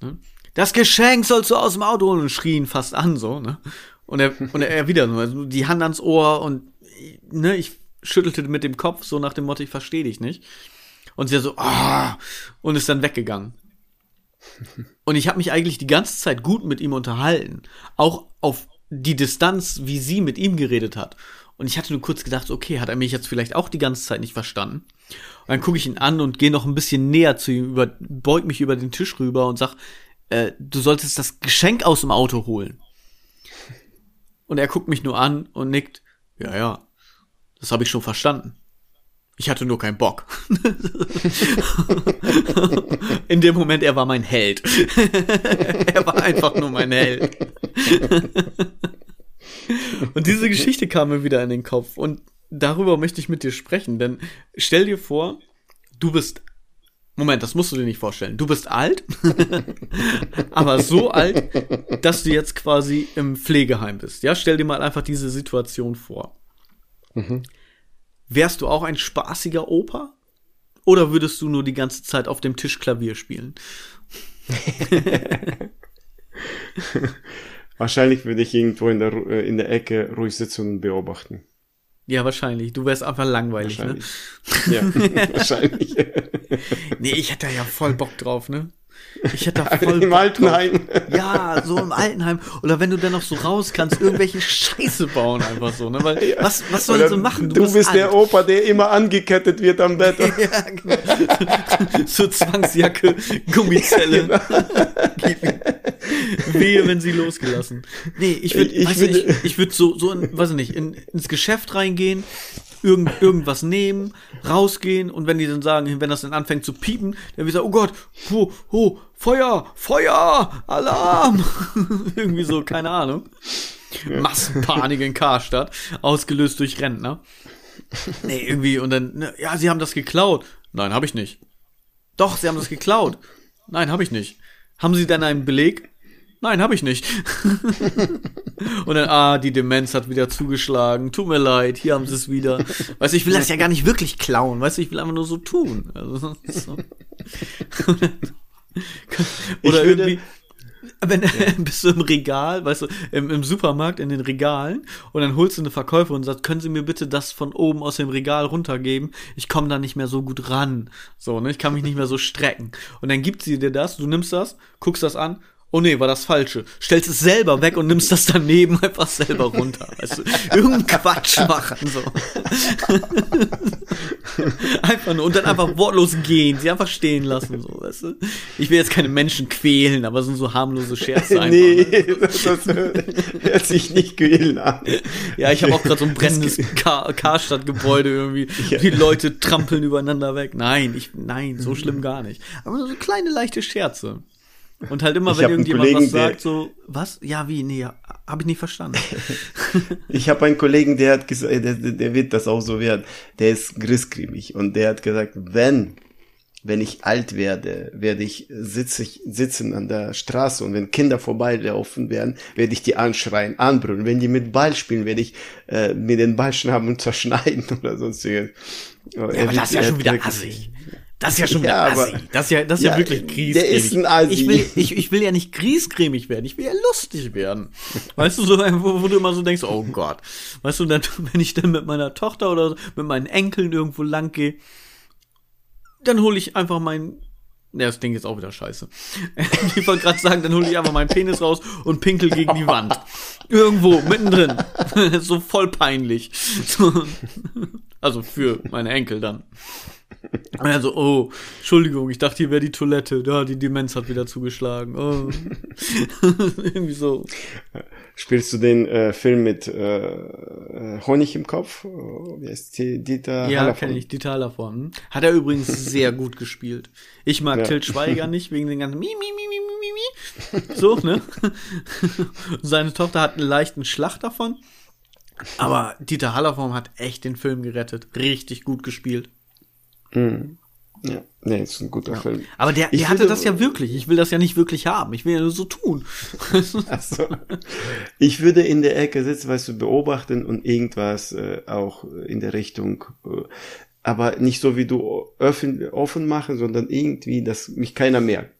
Ne? Das Geschenk sollst du aus dem Auto holen und schrien fast an, so, ne? Und er, und er, er wieder so, also die Hand ans Ohr und, ne, ich schüttelte mit dem Kopf, so nach dem Motto, ich verstehe dich nicht. Und sie so, ah, und ist dann weggegangen. Und ich habe mich eigentlich die ganze Zeit gut mit ihm unterhalten. Auch auf die Distanz, wie sie mit ihm geredet hat. Und ich hatte nur kurz gedacht, okay, hat er mich jetzt vielleicht auch die ganze Zeit nicht verstanden? Und dann gucke ich ihn an und gehe noch ein bisschen näher zu ihm, über, beug mich über den Tisch rüber und sag, äh, du solltest das Geschenk aus dem Auto holen. Und er guckt mich nur an und nickt, ja, ja, das habe ich schon verstanden. Ich hatte nur keinen Bock. In dem Moment, er war mein Held. er war einfach nur mein Held. und diese Geschichte kam mir wieder in den Kopf. Und darüber möchte ich mit dir sprechen. Denn stell dir vor, du bist. Moment, das musst du dir nicht vorstellen. Du bist alt, aber so alt, dass du jetzt quasi im Pflegeheim bist. Ja, stell dir mal einfach diese Situation vor. Wärst du auch ein spaßiger Opa? Oder würdest du nur die ganze Zeit auf dem Tisch Klavier spielen? Wahrscheinlich würde ich irgendwo in der, äh, in der Ecke ruhig sitzen und beobachten. Ja, wahrscheinlich. Du wärst einfach langweilig, ne? Ja, wahrscheinlich. Nee, ich hätte ja voll Bock drauf, ne? Ich hätte da voll Im Bock Altenheim. drauf. Ja, so im Altenheim. Oder wenn du dann noch so raus kannst, irgendwelche Scheiße bauen einfach so, ne? Weil, was, was sollen Oder sie machen? Du, bist, alt. der Opa, der immer angekettet wird am Bett. Ja, genau. so Zwangsjacke, Gummizelle. Genau. Gib ihm. Wehe, wenn sie losgelassen. Nee, ich würde, Ich- ich du, würde- ich, ich würde so, so in, weiß ich nicht, in, ins Geschäft reingehen, irgend, irgendwas nehmen, rausgehen und wenn die dann sagen, wenn das dann anfängt zu piepen, dann sagen, oh Gott, oh, oh, Feuer, Feuer, Alarm. Irgendwie so, keine Ahnung. Massenpanik in Karstadt, ausgelöst durch Rentner. Nee, irgendwie, und dann, ne, ja, sie haben das geklaut. Nein, habe ich nicht. Doch, sie haben das geklaut. Nein, habe ich nicht. Haben sie denn einen Beleg? Nein, habe ich nicht. und dann, ah, die Demenz hat wieder zugeschlagen. Tut mir leid, hier haben sie es wieder. Weißt du, ich will das ja gar nicht wirklich klauen. Weißt du, ich will einfach nur so tun. Also, so. Oder irgendwie, wenn bist du im Regal, weißt du, im, im Supermarkt in den Regalen und dann holst du eine Verkäuferin und sagst, können Sie mir bitte das von oben aus dem Regal runtergeben? Ich komme da nicht mehr so gut ran. So, ne? Ich kann mich nicht mehr so strecken. Und dann gibt sie dir das, du nimmst das, guckst das an, oh nee, war das Falsche. Stellst es selber weg und nimmst das daneben einfach selber runter. Weißt du, irgendeinen Quatsch machen, so. einfach nur, und dann einfach wortlos gehen, sie einfach stehen lassen, so, weißt du. Ich will jetzt keine Menschen quälen, aber es sind so harmlose Scherze einfach. nee, Ne? das, das hört sich nicht quälen an. Ja, ich habe auch gerade so ein brennendes Kar Karstadtgebäude irgendwie. Ja. Die Leute trampeln übereinander weg. Nein, ich, nein, so schlimm gar nicht. Aber so kleine leichte Scherze. Und halt immer, Ich wenn irgendjemand was Kollegen, der- sagt, so, was? Ja, wie? Nee, habe ich nicht verstanden. Ich habe einen Kollegen, der hat gesagt, der, der der wird das auch so werden. Der ist grissgrämig und der hat gesagt, wenn wenn ich alt werde, werde ich sitze ich sitzen an der Straße und wenn Kinder vorbeilaufen werden, werde ich die anschreien, anbrüllen. Wenn die mit Ball spielen, werde ich äh, mir den Ball schnappen und zerschneiden oder sonstiges. Ja, aber das ist ja schon wieder assig. Das ist ja schon wieder Ja, aber- assi. Das ist ja, das ist ja, Ja, wirklich der griesgrämig. ist ein Assi. Ich will, ich, ich will ja nicht griesgrämig werden, ich will ja lustig werden. Weißt du, so, wo, wo du immer so denkst, oh Gott. Weißt du, dann, wenn ich dann mit meiner Tochter oder so, mit meinen Enkeln irgendwo lang gehe, dann hole ich einfach meinen ja, das Ding ist auch wieder scheiße. Ich wollte gerade sagen, dann hole ich einfach meinen Penis raus und pinkel gegen die Wand. Irgendwo, mittendrin. so voll peinlich. So. Also für meine Enkel dann. Und er so, oh, Entschuldigung, ich dachte, hier wäre die Toilette. Ja, die Demenz hat wieder zugeschlagen. Oh. Irgendwie so. Spielst du den äh, Film mit äh, äh, Honig im Kopf? Oh, Wie heißt die? Dieter Ja, kenne ich, die Talerform. Hat er übrigens sehr gut gespielt. Ich mag Ja. Til Schweiger nicht, wegen den ganzen Mi, Mi, Mi, Mi, Mi, Mi, Mi. So, ne? Seine Tochter hat einen leichten Schlag davon. Aber Dieter Hallerform hat echt den Film gerettet. Richtig gut gespielt. Ja, nee, ist ein guter Film. Aber der, Ich der hatte das ja wirklich. Ich will das ja nicht wirklich haben. Ich will ja nur so tun. Achso. Ich würde in der Ecke sitzen, weißt du, beobachten und irgendwas äh, auch in der Richtung, äh, aber nicht so wie du offen, offen machen, sondern irgendwie, dass mich keiner merkt.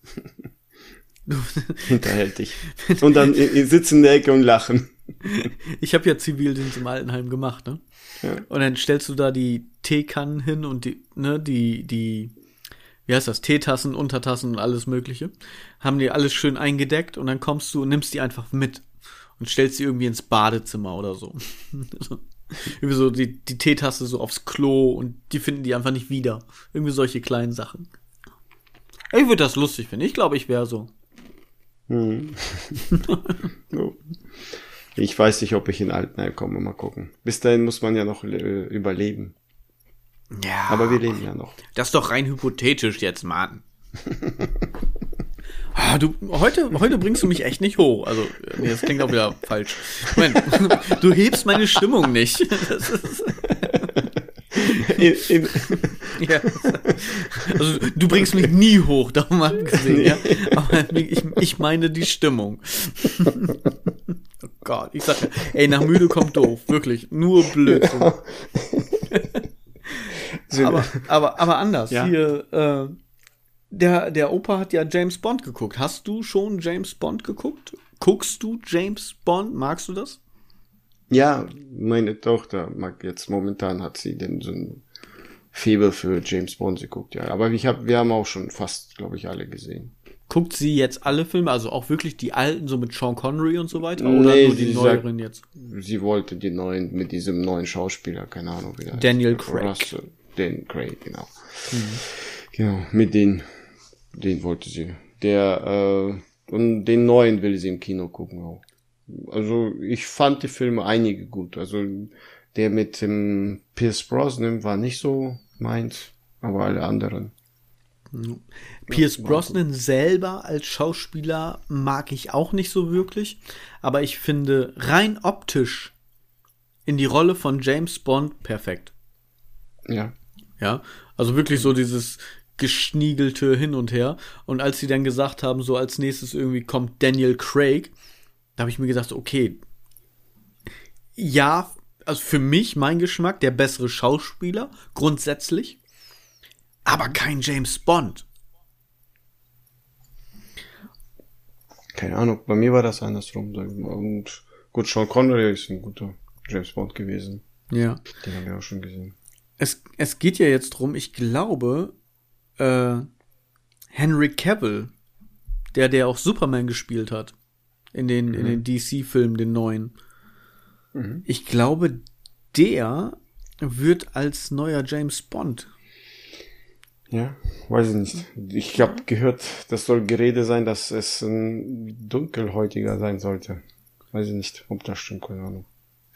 Hinterhältig. Und dann i- i- sitzen in der Ecke und lachen. Ich habe ja Zivildienst im Altenheim gemacht, ne? Ja. Und dann stellst du da die Teekannen hin und die, ne, die, die, wie heißt das, Teetassen, Untertassen und alles Mögliche. Haben die alles schön eingedeckt und dann kommst du und nimmst die einfach mit und stellst sie irgendwie ins Badezimmer oder so. Irgendwie so die, die Teetasse so aufs Klo und die finden die einfach nicht wieder. Irgendwie solche kleinen Sachen. Ich würde das lustig finden. Ich glaube, ich wäre so. So. Ich weiß nicht, ob ich in Altenheim komme, mal gucken. Bis dahin muss man ja noch äh, überleben. Ja. Aber wir leben ja noch. Das ist doch rein hypothetisch jetzt, Mann. Ah, Du, heute, heute bringst du mich echt nicht hoch. Also, nee, das klingt auch wieder falsch. Moment, du hebst meine Stimmung nicht. Das ist, In, in, ja. Also, du bringst mich nie hoch, darum abgesehen, ja. Aber ich, ich meine die Stimmung. Gott, ich sag, ey, nach müde kommt doof. Wirklich, nur Blödsinn. so, aber, aber, aber anders. Ja. Hier, äh, der, der Opa hat ja James Bond geguckt. Hast du schon James Bond geguckt? Guckst du James Bond? Magst du das? Ja, meine Tochter mag jetzt momentan hat sie den so ein Fieber für James Bond geguckt, ja. Aber ich hab, wir haben auch schon fast, glaube ich, alle gesehen. Guckt sie jetzt alle Filme, also auch wirklich die alten, so mit Sean Connery und so weiter? Nee, oder nur die neueren jetzt? Sie wollte die neuen, mit diesem neuen Schauspieler, keine Ahnung, wie der Daniel heißt. Craig. Russell, Dan Craig, genau. Genau, mit den, den wollte sie. Der, äh, und den neuen will sie im Kino gucken auch. Also, ich fand die Filme einige gut. Also, der mit dem Pierce Brosnan war nicht so meins, aber alle anderen. Pierce Brosnan selber als Schauspieler mag ich auch nicht so wirklich, aber ich finde rein optisch in die Rolle von James Bond perfekt. Ja. Ja, also wirklich so dieses geschniegelte hin und her. Und als sie dann gesagt haben, so als nächstes irgendwie kommt Daniel Craig, da habe ich mir gedacht, okay, ja, also für mich, mein Geschmack, der bessere Schauspieler, grundsätzlich, aber kein James Bond. Keine Ahnung, bei mir war das andersrum. Und gut, Sean Connery ist ein guter James Bond gewesen. Ja. Den haben wir auch schon gesehen. Es, es geht ja jetzt drum, ich glaube, äh, Henry Cavill, der, der auch Superman gespielt hat, in den, in den DC-Filmen, den neuen. Ich glaube, der wird als neuer James Bond. Ja, weiß ich nicht. Ich habe gehört, das soll Gerede sein, dass es ein dunkelhäutiger sein sollte. Weiß ich nicht, ob das stimmt, keine Ahnung.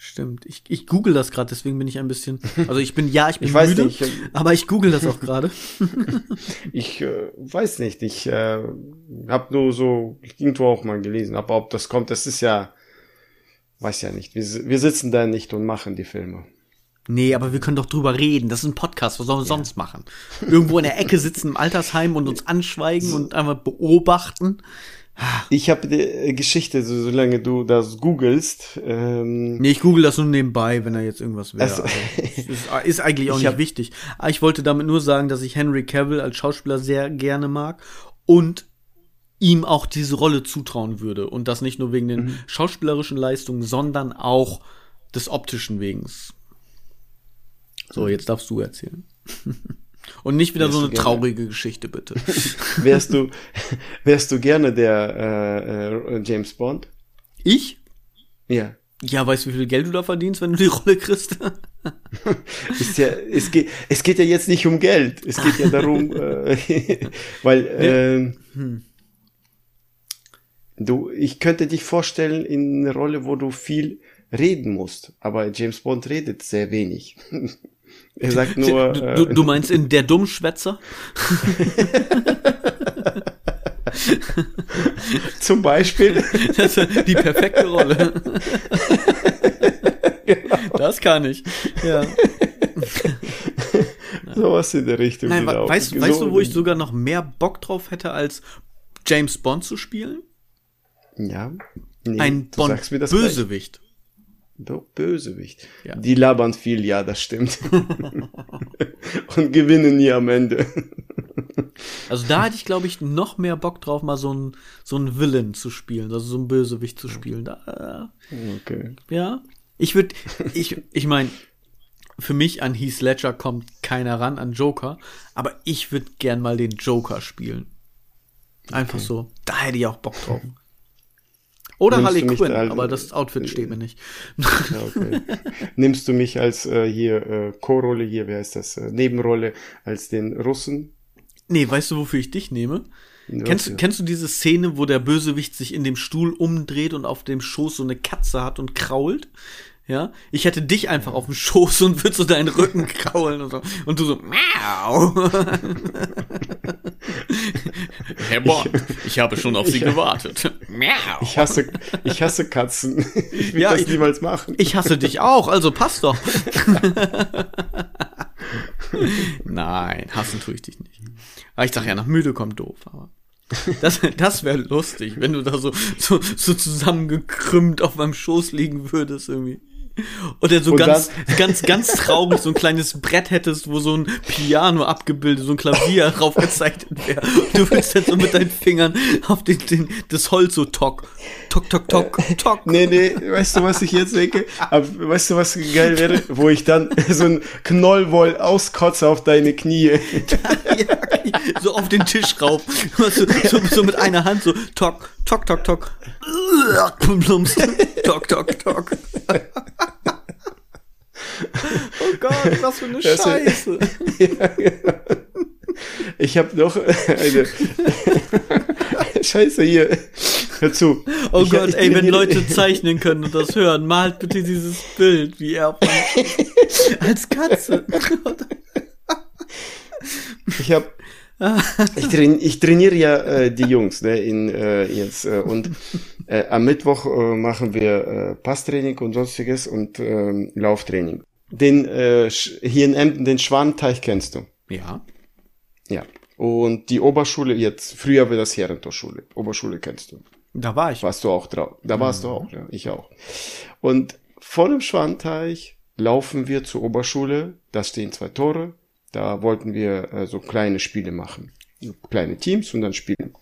Stimmt. Ich, ich google das gerade, deswegen bin ich ein bisschen. Also ich bin ja, ich bin Ich weiß müde, nicht, ich- aber ich google das auch gerade. Ich äh, weiß nicht, ich äh, habe nur so irgendwo auch mal gelesen, aber ob das kommt, das ist ja, weiß ja nicht. Wir, wir sitzen da nicht und machen die Filme. Nee, aber wir können doch drüber reden. Das ist ein Podcast. Was sollen wir sonst machen? Irgendwo in der Ecke sitzen im Altersheim und uns anschweigen und einfach beobachten. Ich habe die äh, Geschichte, so, solange du das googelst, ähm, Nee, ich google das nur nebenbei, wenn da jetzt irgendwas wäre. Also- Also, ist, eigentlich auch Ich nicht wichtig. Aber ich wollte damit nur sagen, dass ich Henry Cavill als Schauspieler sehr gerne mag und ihm auch diese Rolle zutrauen würde. Und das nicht nur wegen den Mhm. schauspielerischen Leistungen, sondern auch des optischen Wegens. So, jetzt darfst du erzählen. Und nicht wieder Wärst so eine traurige Geschichte, bitte. wärst du, wärst du gerne der äh, äh, James Bond? Ich? Ja. Ja, weißt du, wie viel Geld du da verdienst, wenn du die Rolle kriegst? Ist ja, es geht, es geht ja jetzt nicht um Geld. Es geht ja darum, äh, weil äh, du, ich könnte dich vorstellen in eine Rolle, wo du viel reden musst. Aber James Bond redet sehr wenig. Er sagt nur. du, äh, du, du meinst in der Dummschwätzer? zum Beispiel. Das ist die perfekte Rolle. Das kann ich. Ja. sowas in der Richtung. Nein, genau. weißt, So- weißt du, wo ich sogar noch mehr Bock drauf hätte, als James Bond zu spielen? Ja. Nee, Ein. Bond-Bösewicht. Doch, Bösewicht. Ja. Die labern viel, ja, das stimmt. Und gewinnen nie am Ende. Also da hätte ich, glaube ich, noch mehr Bock drauf, mal so ein so Villain zu spielen, also so ein Bösewicht zu spielen. Da, Okay. ja. Ich würde, ich, ich meine, für mich an Heath Ledger kommt keiner ran, an Joker, aber ich würde gern mal den Joker spielen. Einfach so. Da hätte ich auch Bock drauf. Oder Nimmst Harley Quinn, da aber das Outfit steht mir nicht. Ja, okay. Nimmst du mich als äh, hier äh, Co-Rolle hier, wer ist das? Äh, Nebenrolle als den Russen? Nee, weißt du, wofür ich dich nehme? Ja, Kennst, du ja. kennst du diese Szene, wo der Bösewicht sich in dem Stuhl umdreht und auf dem Schoß so eine Katze hat und krault? Ja, ich hätte dich einfach auf dem Schoß und würde so deinen Rücken kraulen und so. Und du so, miau. Herr Bond, ich habe schon auf Sie gewartet. Miau. Ich hasse, ich hasse Katzen. Ich will Ja, das ich- niemals machen. Ich hasse dich auch, also passt doch. Nein, hassen tue ich dich nicht. Aber ich sag ja, nach müde kommt doof, aber. Das, das wäre lustig, wenn du da so, so, so zusammengekrümmt auf meinem Schoß liegen würdest irgendwie. Oder so ganz, ganz, ganz traurig so ein kleines Brett hättest, wo so ein Piano abgebildet, so ein Klavier raufgezeichnet wäre. Du willst dann so mit deinen Fingern auf den, den, das Holz so tock, tock, tock, tock, tock. Nee, nee, weißt du, was ich jetzt denke? Aber weißt du, was geil wäre? Wo ich dann so ein Knollwoll auskotze auf deine Knie. ja, so auf den Tisch rauf. So, so, so mit einer Hand so tock, tock, tock, tock. Tok, tok, tok. oh Gott, was für eine das Scheiße. Ja, genau. Ich habe noch eine Scheiße hier. Hör zu. Oh ich, Gott, ich ey, wenn Leute zeichnen können und das hören, malt bitte dieses Bild, wie er als Katze. ich habe ich, train, ich trainiere ja äh, die Jungs ne, in, äh, jetzt äh, und äh, am Mittwoch äh, machen wir äh, Passtraining und sonstiges und äh, Lauftraining. Den äh, hier in Emden, den Schwanteich kennst du? Ja. Ja. Und die Oberschule jetzt, früher war das Herrentorschule. Oberschule kennst du. Da war ich. Warst du auch drauf. Da warst mhm. du auch, ja. Ich auch. Und vor dem Schwanteich laufen wir zur Oberschule. Da stehen zwei Tore. Da wollten wir äh, so kleine Spiele machen. So kleine Teams und dann spielen.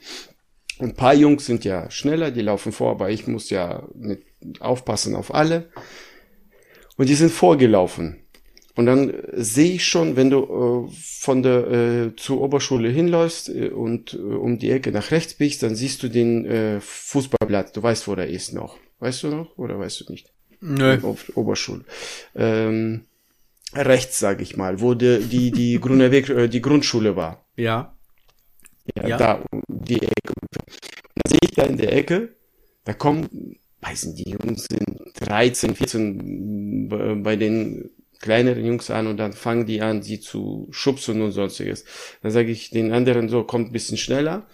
Und ein paar Jungs sind ja schneller, die laufen vor, aber ich muss ja mit aufpassen auf alle. Und die sind vorgelaufen. Und dann sehe ich schon, wenn du äh, von der äh, zur Oberschule hinläufst äh, und äh, um die Ecke nach rechts biegst, dann siehst du den äh, Fußballplatz. Du weißt, wo der ist noch. Weißt du noch oder weißt du nicht? Nö. Auf Oberschule. Ähm, rechts, sage ich mal, wo die, die, die grüne Weg, äh, die Grundschule war. Ja. Ja, ja. da, die Ecke. Da sehe ich da in der Ecke, da kommen, nicht, die Jungs sind 13, 14 bei den kleineren Jungs an und dann fangen die an, sie zu schubsen und sonstiges. Dann sage ich den anderen so, kommt bisschen schneller.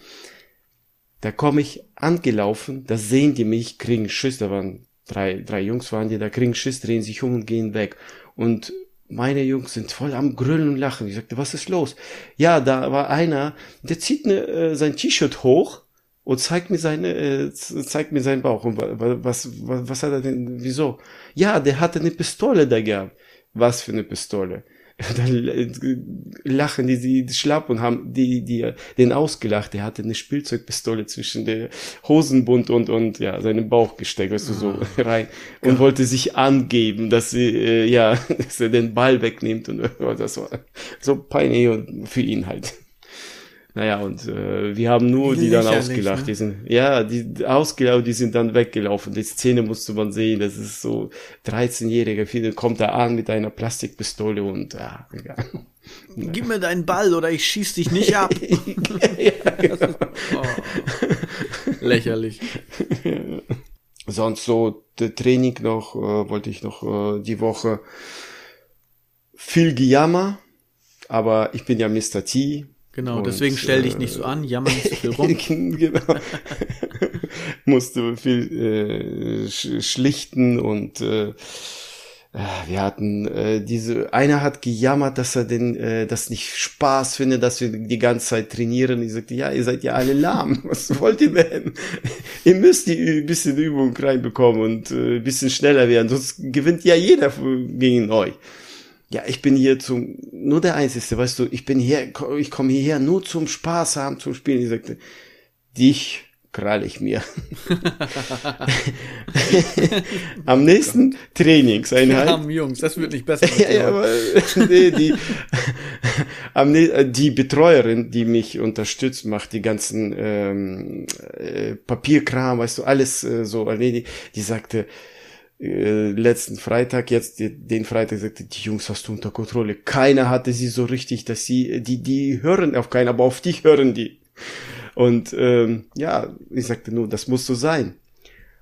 Da komme ich angelaufen, da sehen die mich, kriegen Schiss, da waren drei, drei Jungs waren die, da kriegen Schiss, drehen sich um und gehen weg. Und meine Jungs sind voll am Grüllen und Lachen. Ich sagte, was ist los? Ja, da war einer, der zieht ne, äh, sein T-Shirt hoch und zeigt mir seine, äh, zeigt mir seinen Bauch. Und was, was, was hat er denn, wieso? Ja, der hatte eine Pistole da gehabt. Was für eine Pistole? dann lachen die, die schlapp und haben die, die, den ausgelacht. Der hatte eine Spielzeugpistole zwischen der Hosenbund und, und, ja, seinem Bauch gesteckt, weißt du, so oh. rein. Und ja. wollte sich angeben, dass sie, äh, ja, dass er den Ball wegnimmt und das war so peinlich für ihn halt. Naja, und äh, wir haben nur die dann ausgelacht. Ne? Die sind, ja, die ausgelacht, die sind dann weggelaufen. Die Szene musste man sehen. Das ist so 13-Jähriger, kommt da an mit einer Plastikpistole und ja, egal. Gib mir deinen Ball oder ich schieß dich nicht ab. ja, genau. oh, lächerlich. Sonst so der Training noch, äh, wollte ich noch äh, die Woche viel gejammer, aber ich bin ja Mr. T, Genau, und, deswegen stell dich nicht so äh, an, jammer nicht so viel rum. genau. Musste viel äh, schlichten und äh, äh, wir hatten äh, diese einer hat gejammert, dass er den äh, das nicht Spaß findet, dass wir die ganze Zeit trainieren. Ich sagte, ja, ihr seid ja alle lahm. Was wollt ihr denn? ihr müsst die bisschen Übung reinbekommen und äh, bisschen schneller werden, sonst gewinnt ja jeder gegen euch ja, ich bin hier zum, nur der Einzige, weißt du, ich bin hier, ich komme hierher nur zum Spaß haben, zum Spielen. Ich sagte, dich krall ich mir. Am nächsten Trainingseinheit. Ja, Jungs, das wird nicht besser. ja, ja, aber, nee, die, am, die Betreuerin, die mich unterstützt, macht die ganzen ähm, äh, Papierkram, weißt du, alles äh, so erledigt. Die sagte, äh, letzten Freitag, jetzt den Freitag sagte, die Jungs hast du unter Kontrolle. Keiner hatte sie so richtig, dass sie, die, die hören auf keinen, aber auf dich hören die. Und ähm, ja, ich sagte nur, das muss so sein.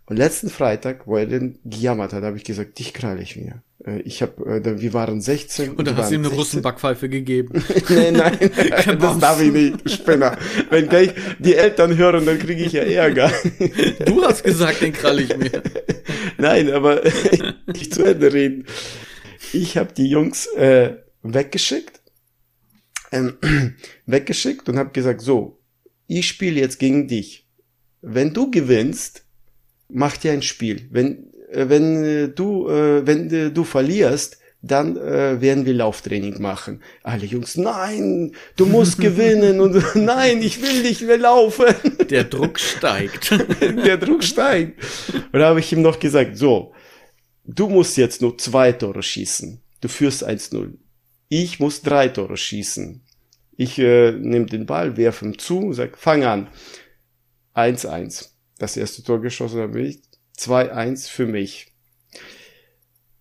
Und letzten Freitag, wo er dann gejammert hat, habe ich gesagt, dich krall ich mir. Äh, ich habe, äh, wir waren 16. Und dann hast du ihm eine Russenbackpfeife gegeben. nee, nein, das darf ich nicht, Spinner. Wenn gleich die Eltern hören, dann kriege ich ja Ärger. du hast gesagt, den krall ich mir. nein, aber nicht zu Ende reden. Ich habe die Jungs äh, weggeschickt, ähm, weggeschickt und habe gesagt, so, ich spiele jetzt gegen dich. Wenn du gewinnst, mach dir ein Spiel. Wenn äh, wenn äh, du, äh, wenn du verlierst, dann äh, werden wir Lauftraining machen. Alle Jungs, nein, du musst gewinnen und nein, ich will nicht mehr laufen. Der Druck steigt. Der Druck steigt. Und da habe ich ihm noch gesagt, so, du musst jetzt nur zwei Tore schießen. Du führst 1-0. Ich muss drei Tore schießen. Ich äh, nehme den Ball, werfe ihm zu, sag, fang an. 1-1. Das erste Tor geschossen habe ich. 2-1 für mich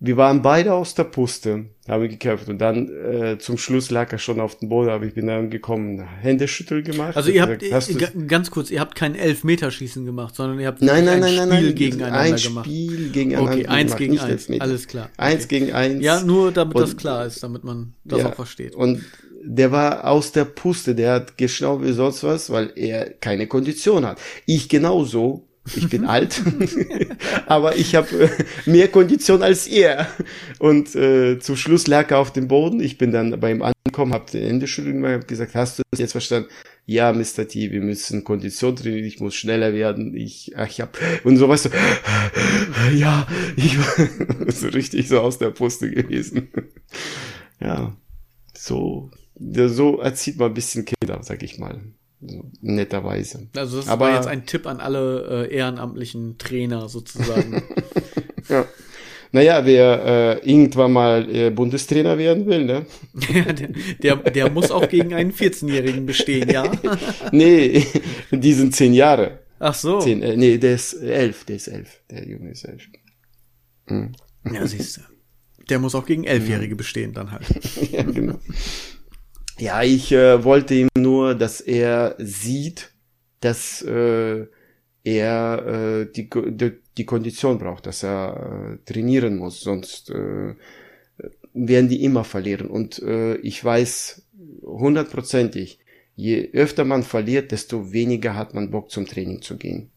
wir waren beide aus der Puste, haben gekämpft und dann äh, zum Schluss lag er schon auf dem Boden, aber ich bin dann gekommen, Händeschüttel gemacht. Also ihr habt gesagt, ganz kurz, ihr habt kein Elfmeterschießen gemacht, sondern ihr habt nein, nein, ein nein, Spiel nein, gegeneinander ein gemacht. Ein Spiel gegeneinander Okay, eins gemacht, gegen eins, alles klar. Eins okay. gegen eins. Ja, nur damit und, das klar ist, damit man das ja, auch versteht. Und der war aus der Puste, der hat geschnaubt wie sonst was, weil er keine Kondition hat. Ich genauso, ich bin alt, aber ich habe äh, mehr Kondition als er. Und äh, zum Schluss lag er auf dem Boden. Ich bin dann bei ihm angekommen, habe den Ende gemacht, habe gesagt, hast du das jetzt verstanden? Ja, Mr. T, wir müssen Kondition trainieren, ich muss schneller werden. Ich, ich hab und so weißt du, ja, ich war so richtig so aus der Puste gewesen. Ja, so, so erzieht man ein bisschen Kinder, sag ich mal. So, netterweise. Also das Aber- war jetzt ein Tipp an alle äh, ehrenamtlichen Trainer sozusagen. Ja. Naja, wer äh, irgendwann mal äh, Bundestrainer werden will, ne? Ja, der, der, der muss auch gegen einen 14-Jährigen bestehen, ja? Nee, die sind zehn Jahre. Ach so. Zehn, äh, nee, der ist elf, der ist elf. Der Junge ist elf. Hm. Ja, siehst du. Der muss auch gegen Elfjährige bestehen dann halt. ja, genau. Ja, ich äh, wollte ihm nur, dass er sieht, dass äh, er äh, die, die, die Kondition braucht, dass er äh, trainieren muss, sonst äh, werden die immer verlieren. Und äh, ich weiß hundertprozentig, je öfter man verliert, desto weniger hat man Bock zum Training zu gehen.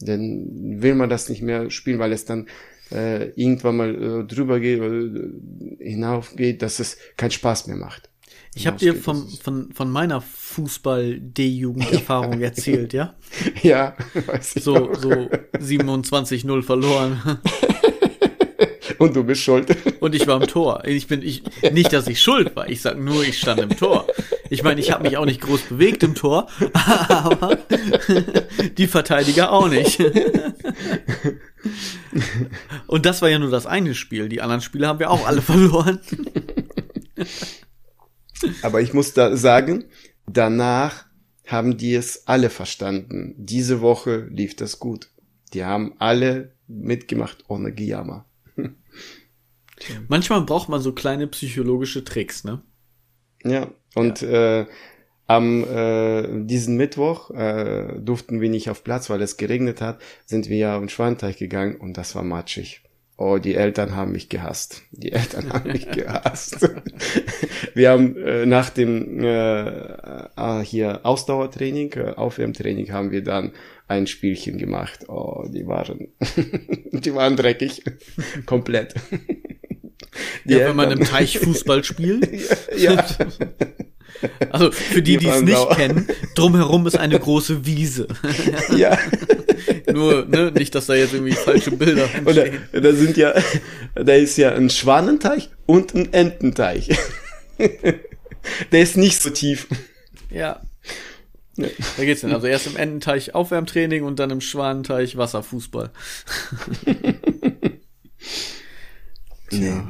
Denn will man das nicht mehr spielen, weil es dann äh, irgendwann mal äh, drüber geht, äh, hinaufgeht, dass es keinen Spaß mehr macht. Ich habe dir Hinausgeht, von, von, von meiner Fußball-D-Jugend-Erfahrung erzählt, ja? Ja, weiß ich So, auch. so 27-0 verloren. Und du bist schuld. Und ich war im Tor. Ich bin, ich, nicht, dass ich schuld war. Ich sag nur, ich stand im Tor. Ich meine, ich habe mich auch nicht groß bewegt im Tor, aber die Verteidiger auch nicht. Und das war ja nur das eine Spiel. Die anderen Spiele haben wir auch alle verloren. Aber ich muss da sagen, danach haben die es alle verstanden. Diese Woche lief das gut. Die haben alle mitgemacht ohne Gejammer. Manchmal braucht man so kleine psychologische Tricks, ne? Ja, und äh, am äh, diesen Mittwoch äh, durften wir nicht auf Platz, weil es geregnet hat, sind wir ja den Schwanteich gegangen und das war matschig. Oh, die Eltern haben mich gehasst. Die Eltern haben mich gehasst. wir haben äh, nach dem äh, äh, hier Ausdauertraining, äh, Aufwärmtraining, haben wir dann ein Spielchen gemacht. Oh, die waren, die waren dreckig, komplett. Ja, wenn man im Teich Fußball spielt. ja. Also für die, Die es nicht sauer. kennen, drumherum ist eine große Wiese. ja. Nur, ne, nicht, dass da jetzt irgendwie falsche Bilder entstehen. da sind ja, da ist ja ein Schwanenteich und ein Ententeich. Der ist nicht so tief. Ja. Da geht's denn. Also erst im Ententeich Aufwärmtraining und dann im Schwanenteich Wasserfußball. Ja.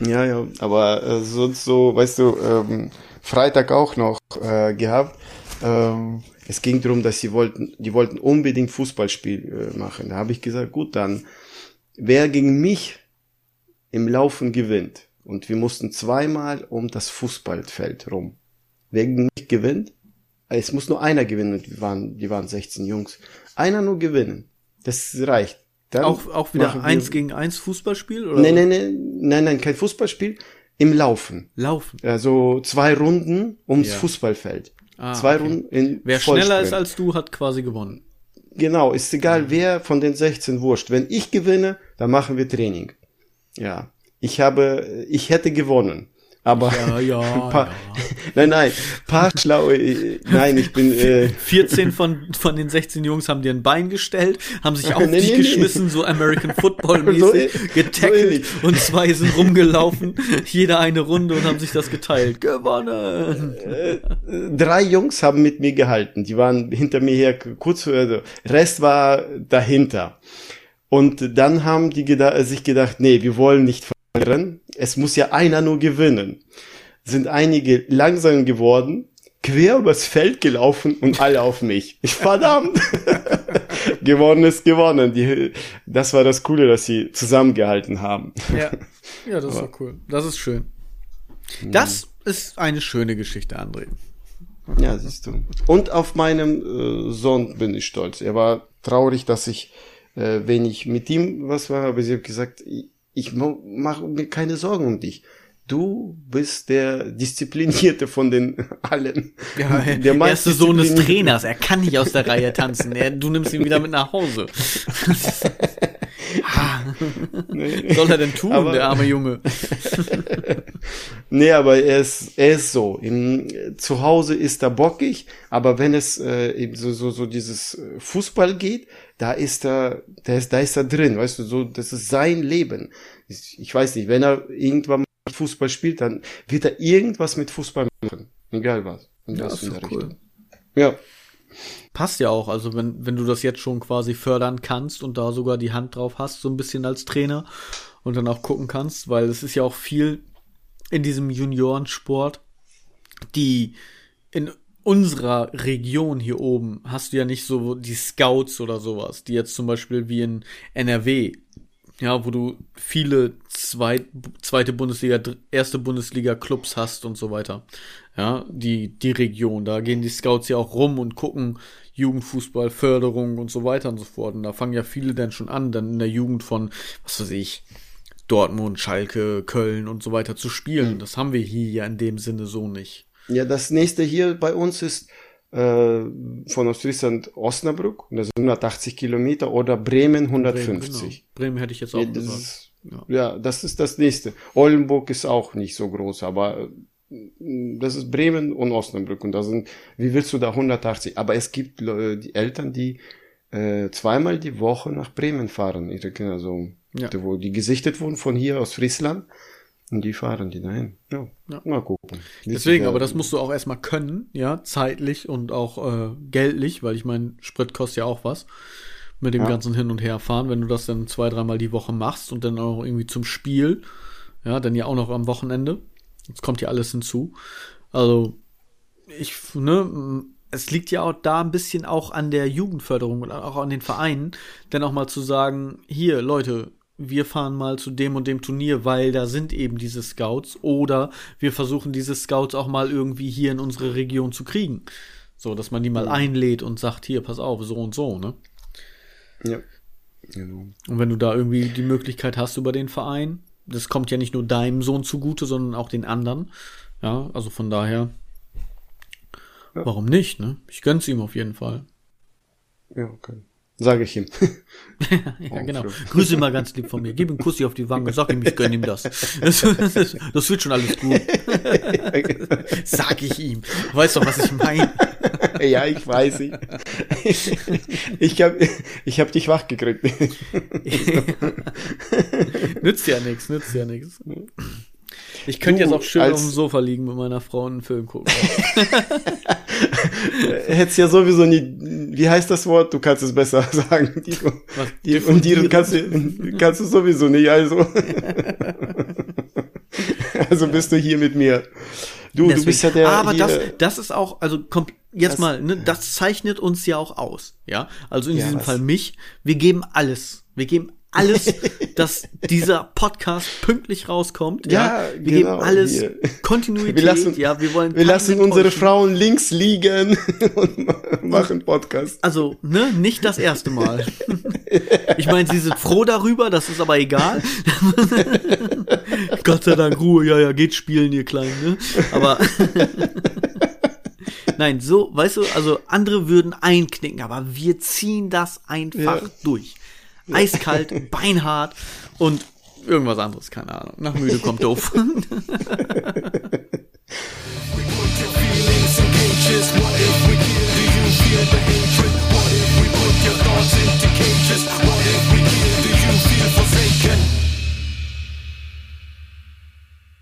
Ja, ja, aber äh, sonst so, weißt du, ähm, Freitag auch noch äh, gehabt. Ähm, es ging darum, dass sie wollten, die wollten unbedingt Fußballspiel äh, machen. Da habe ich gesagt, gut, dann wer gegen mich im Laufen gewinnt und wir mussten zweimal um das Fußballfeld rum. Wer gegen mich gewinnt, es muss nur einer gewinnen. und Die waren, die waren 16 Jungs. Einer nur gewinnen. Das reicht. Dann Auch, auch wieder eins gegen eins Fußballspiel? Oder? Nein, nein, nein, nein, nein, kein Fußballspiel. Im Laufen. Laufen. Also zwei Runden ums Ja. Fußballfeld. Ah, zwei okay. Runden in Wer schneller Vollsprint. ist als du, hat quasi gewonnen. Genau, ist egal wer von den 16 wurscht. Wenn ich gewinne, dann machen wir Training. Ja. Ich habe, ich hätte gewonnen. Aber Ja, ja, paar, ja. nein, nein, paar schlaue, äh, nein, ich bin, äh, 14 von, von den 16 Jungs haben dir ein Bein gestellt, haben sich auf Nee, dich nee, nee. geschmissen, so American Football So mäßig, äh- so getackelt ähnlich. und zwei sind rumgelaufen, jeder eine Runde und haben sich das geteilt. Gewonnen! drei Jungs haben mit mir gehalten. Die waren hinter mir her, kurz also, Rest war dahinter. Und dann haben die geda sich gedacht, nee, wir wollen nicht verlieren. Es muss ja einer nur gewinnen. Sind einige langsam geworden, quer übers Feld gelaufen und alle auf mich. Ich, verdammt! gewonnen ist gewonnen. Die, das war das Coole, dass sie zusammengehalten haben. Ja, ja, das ist doch cool. Das ist schön. Das ist eine schöne Geschichte, André. Ja, siehst du. Und auf meinem äh, Sohn bin ich stolz. Er war traurig, dass ich äh, wenig mit ihm was war, aber sie hat gesagt, ich, ich mache mir keine Sorgen um dich. Du bist der Disziplinierte von den allen. Ja, der erste Sohn des Trainers, er kann nicht aus der Reihe tanzen. Er, du nimmst ihn wieder mit nach Hause. Nee. Soll er denn tun, Aber- der arme Junge? Nee, aber er ist, er ist so. Im, zu Hause ist er bockig, aber wenn es äh, eben so, so, so dieses äh, Fußball geht, da ist er, da ist, da ist er drin, weißt du, so, das ist sein Leben. Ich, ich weiß nicht, wenn er irgendwann mal Fußball spielt, dann wird er irgendwas mit Fußball machen. Egal was. Und Ja, das ist in der doch cool. Richtung. Ja. Passt ja auch, also wenn, wenn du das jetzt schon quasi fördern kannst und da sogar die Hand drauf hast, so ein bisschen als Trainer und dann auch gucken kannst, weil es ist ja auch viel in diesem Juniorensport, die in unserer Region hier oben hast du ja nicht so die Scouts oder sowas, die jetzt zum Beispiel wie in NRW, ja, wo du viele zweit, zweite Bundesliga, erste Bundesliga Clubs hast und so weiter. Ja, die, die Region, da gehen die Scouts ja auch rum und gucken Jugendfußball, Förderung und so weiter und so fort. Und da fangen ja viele dann schon an, dann in der Jugend von, was weiß ich, Dortmund, Schalke, Köln und so weiter zu spielen. Das haben wir hier ja in dem Sinne so nicht. Ja, das nächste hier bei uns ist von Ostfriesland Osnabrück, das sind 180 Kilometer, oder Bremen 150. Bremen, genau. Bremen hätte ich jetzt auch Ja, das gesagt. ist, Ja. ja. das ist das nächste. Oldenburg ist auch nicht so groß, aber äh, das ist Bremen und Osnabrück und da sind, wie willst du da 180? Aber es gibt die Eltern, die äh, zweimal die Woche nach Bremen fahren, ihre Kinder so, Ja. die, wo die gesichtet wurden von hier aus Friesland und die fahren die dahin. Ja, Ja. mal gucken. Deswegen, Ja, aber das musst du auch erstmal können, ja, zeitlich und auch äh, geldlich, weil ich meine, Sprit kostet ja auch was mit dem Ja. ganzen Hin- und Herfahren. Wenn du das dann zwei, dreimal die Woche machst und dann auch irgendwie zum Spiel, ja, dann ja auch noch am Wochenende. Jetzt kommt ja alles hinzu. Also, ich, ne, es liegt ja auch da ein bisschen auch an der Jugendförderung und auch an den Vereinen, dann auch mal zu sagen, hier, Leute, wir fahren mal zu dem und dem Turnier, weil da sind eben diese Scouts oder wir versuchen diese Scouts auch mal irgendwie hier in unsere Region zu kriegen. So, dass man die mal einlädt und sagt, hier, pass auf, so und so, ne? Ja. Genau. Und wenn du da irgendwie die Möglichkeit hast über den Verein, das kommt ja nicht nur deinem Sohn zugute, sondern auch den anderen. Ja, also von daher, Ja. warum nicht, ne? Ich gönn's ihm auf jeden Fall. Ja, okay. Sage ich ihm. Ja, genau. Grüße mal ganz lieb von mir. Gib ihm Kussi auf die Wange, sag ihm, ich gönn ihm das. Das, das, das wird schon alles gut. Sag ich ihm. Weißt doch, was ich meine. ja, ich weiß. Ich, ich habe ich hab dich wach gekriegt. nützt ja nichts, nützt ja nichts. Ich könnte Du, jetzt auch schön auf dem Sofa liegen mit meiner Frau und einen Film gucken. Hättest ja sowieso nie, wie heißt das Wort? Du kannst es besser sagen. Die, Was? die, und die kannst du, kannst du sowieso nicht, also. also bist du hier mit mir. Du, du Deswegen. bist ja der. Aber hier, das, das ist auch, also kommt jetzt Das- mal, ne, das zeichnet uns ja auch aus, ja. Also in Ja, diesem was? Fall mich. Wir geben alles. Wir geben alles, dass dieser Podcast pünktlich rauskommt. Ja, Ja, wir genau, geben alles hier. Kontinuität. Wir lassen- ja, wir wollen. wir lassen unsere. Frauen links liegen und machen Podcast. Also, ne, nicht das erste Mal. Ich meine, sie sind froh darüber, das ist aber egal. Gott sei Dank Ruhe, ja, ja, geht spielen, ihr Kleinen, ne? Aber Nein, so, weißt du, also andere würden einknicken, aber wir ziehen das einfach Ja. durch. Eiskalt, beinhart und irgendwas anderes, keine Ahnung. Nach müde kommt doof.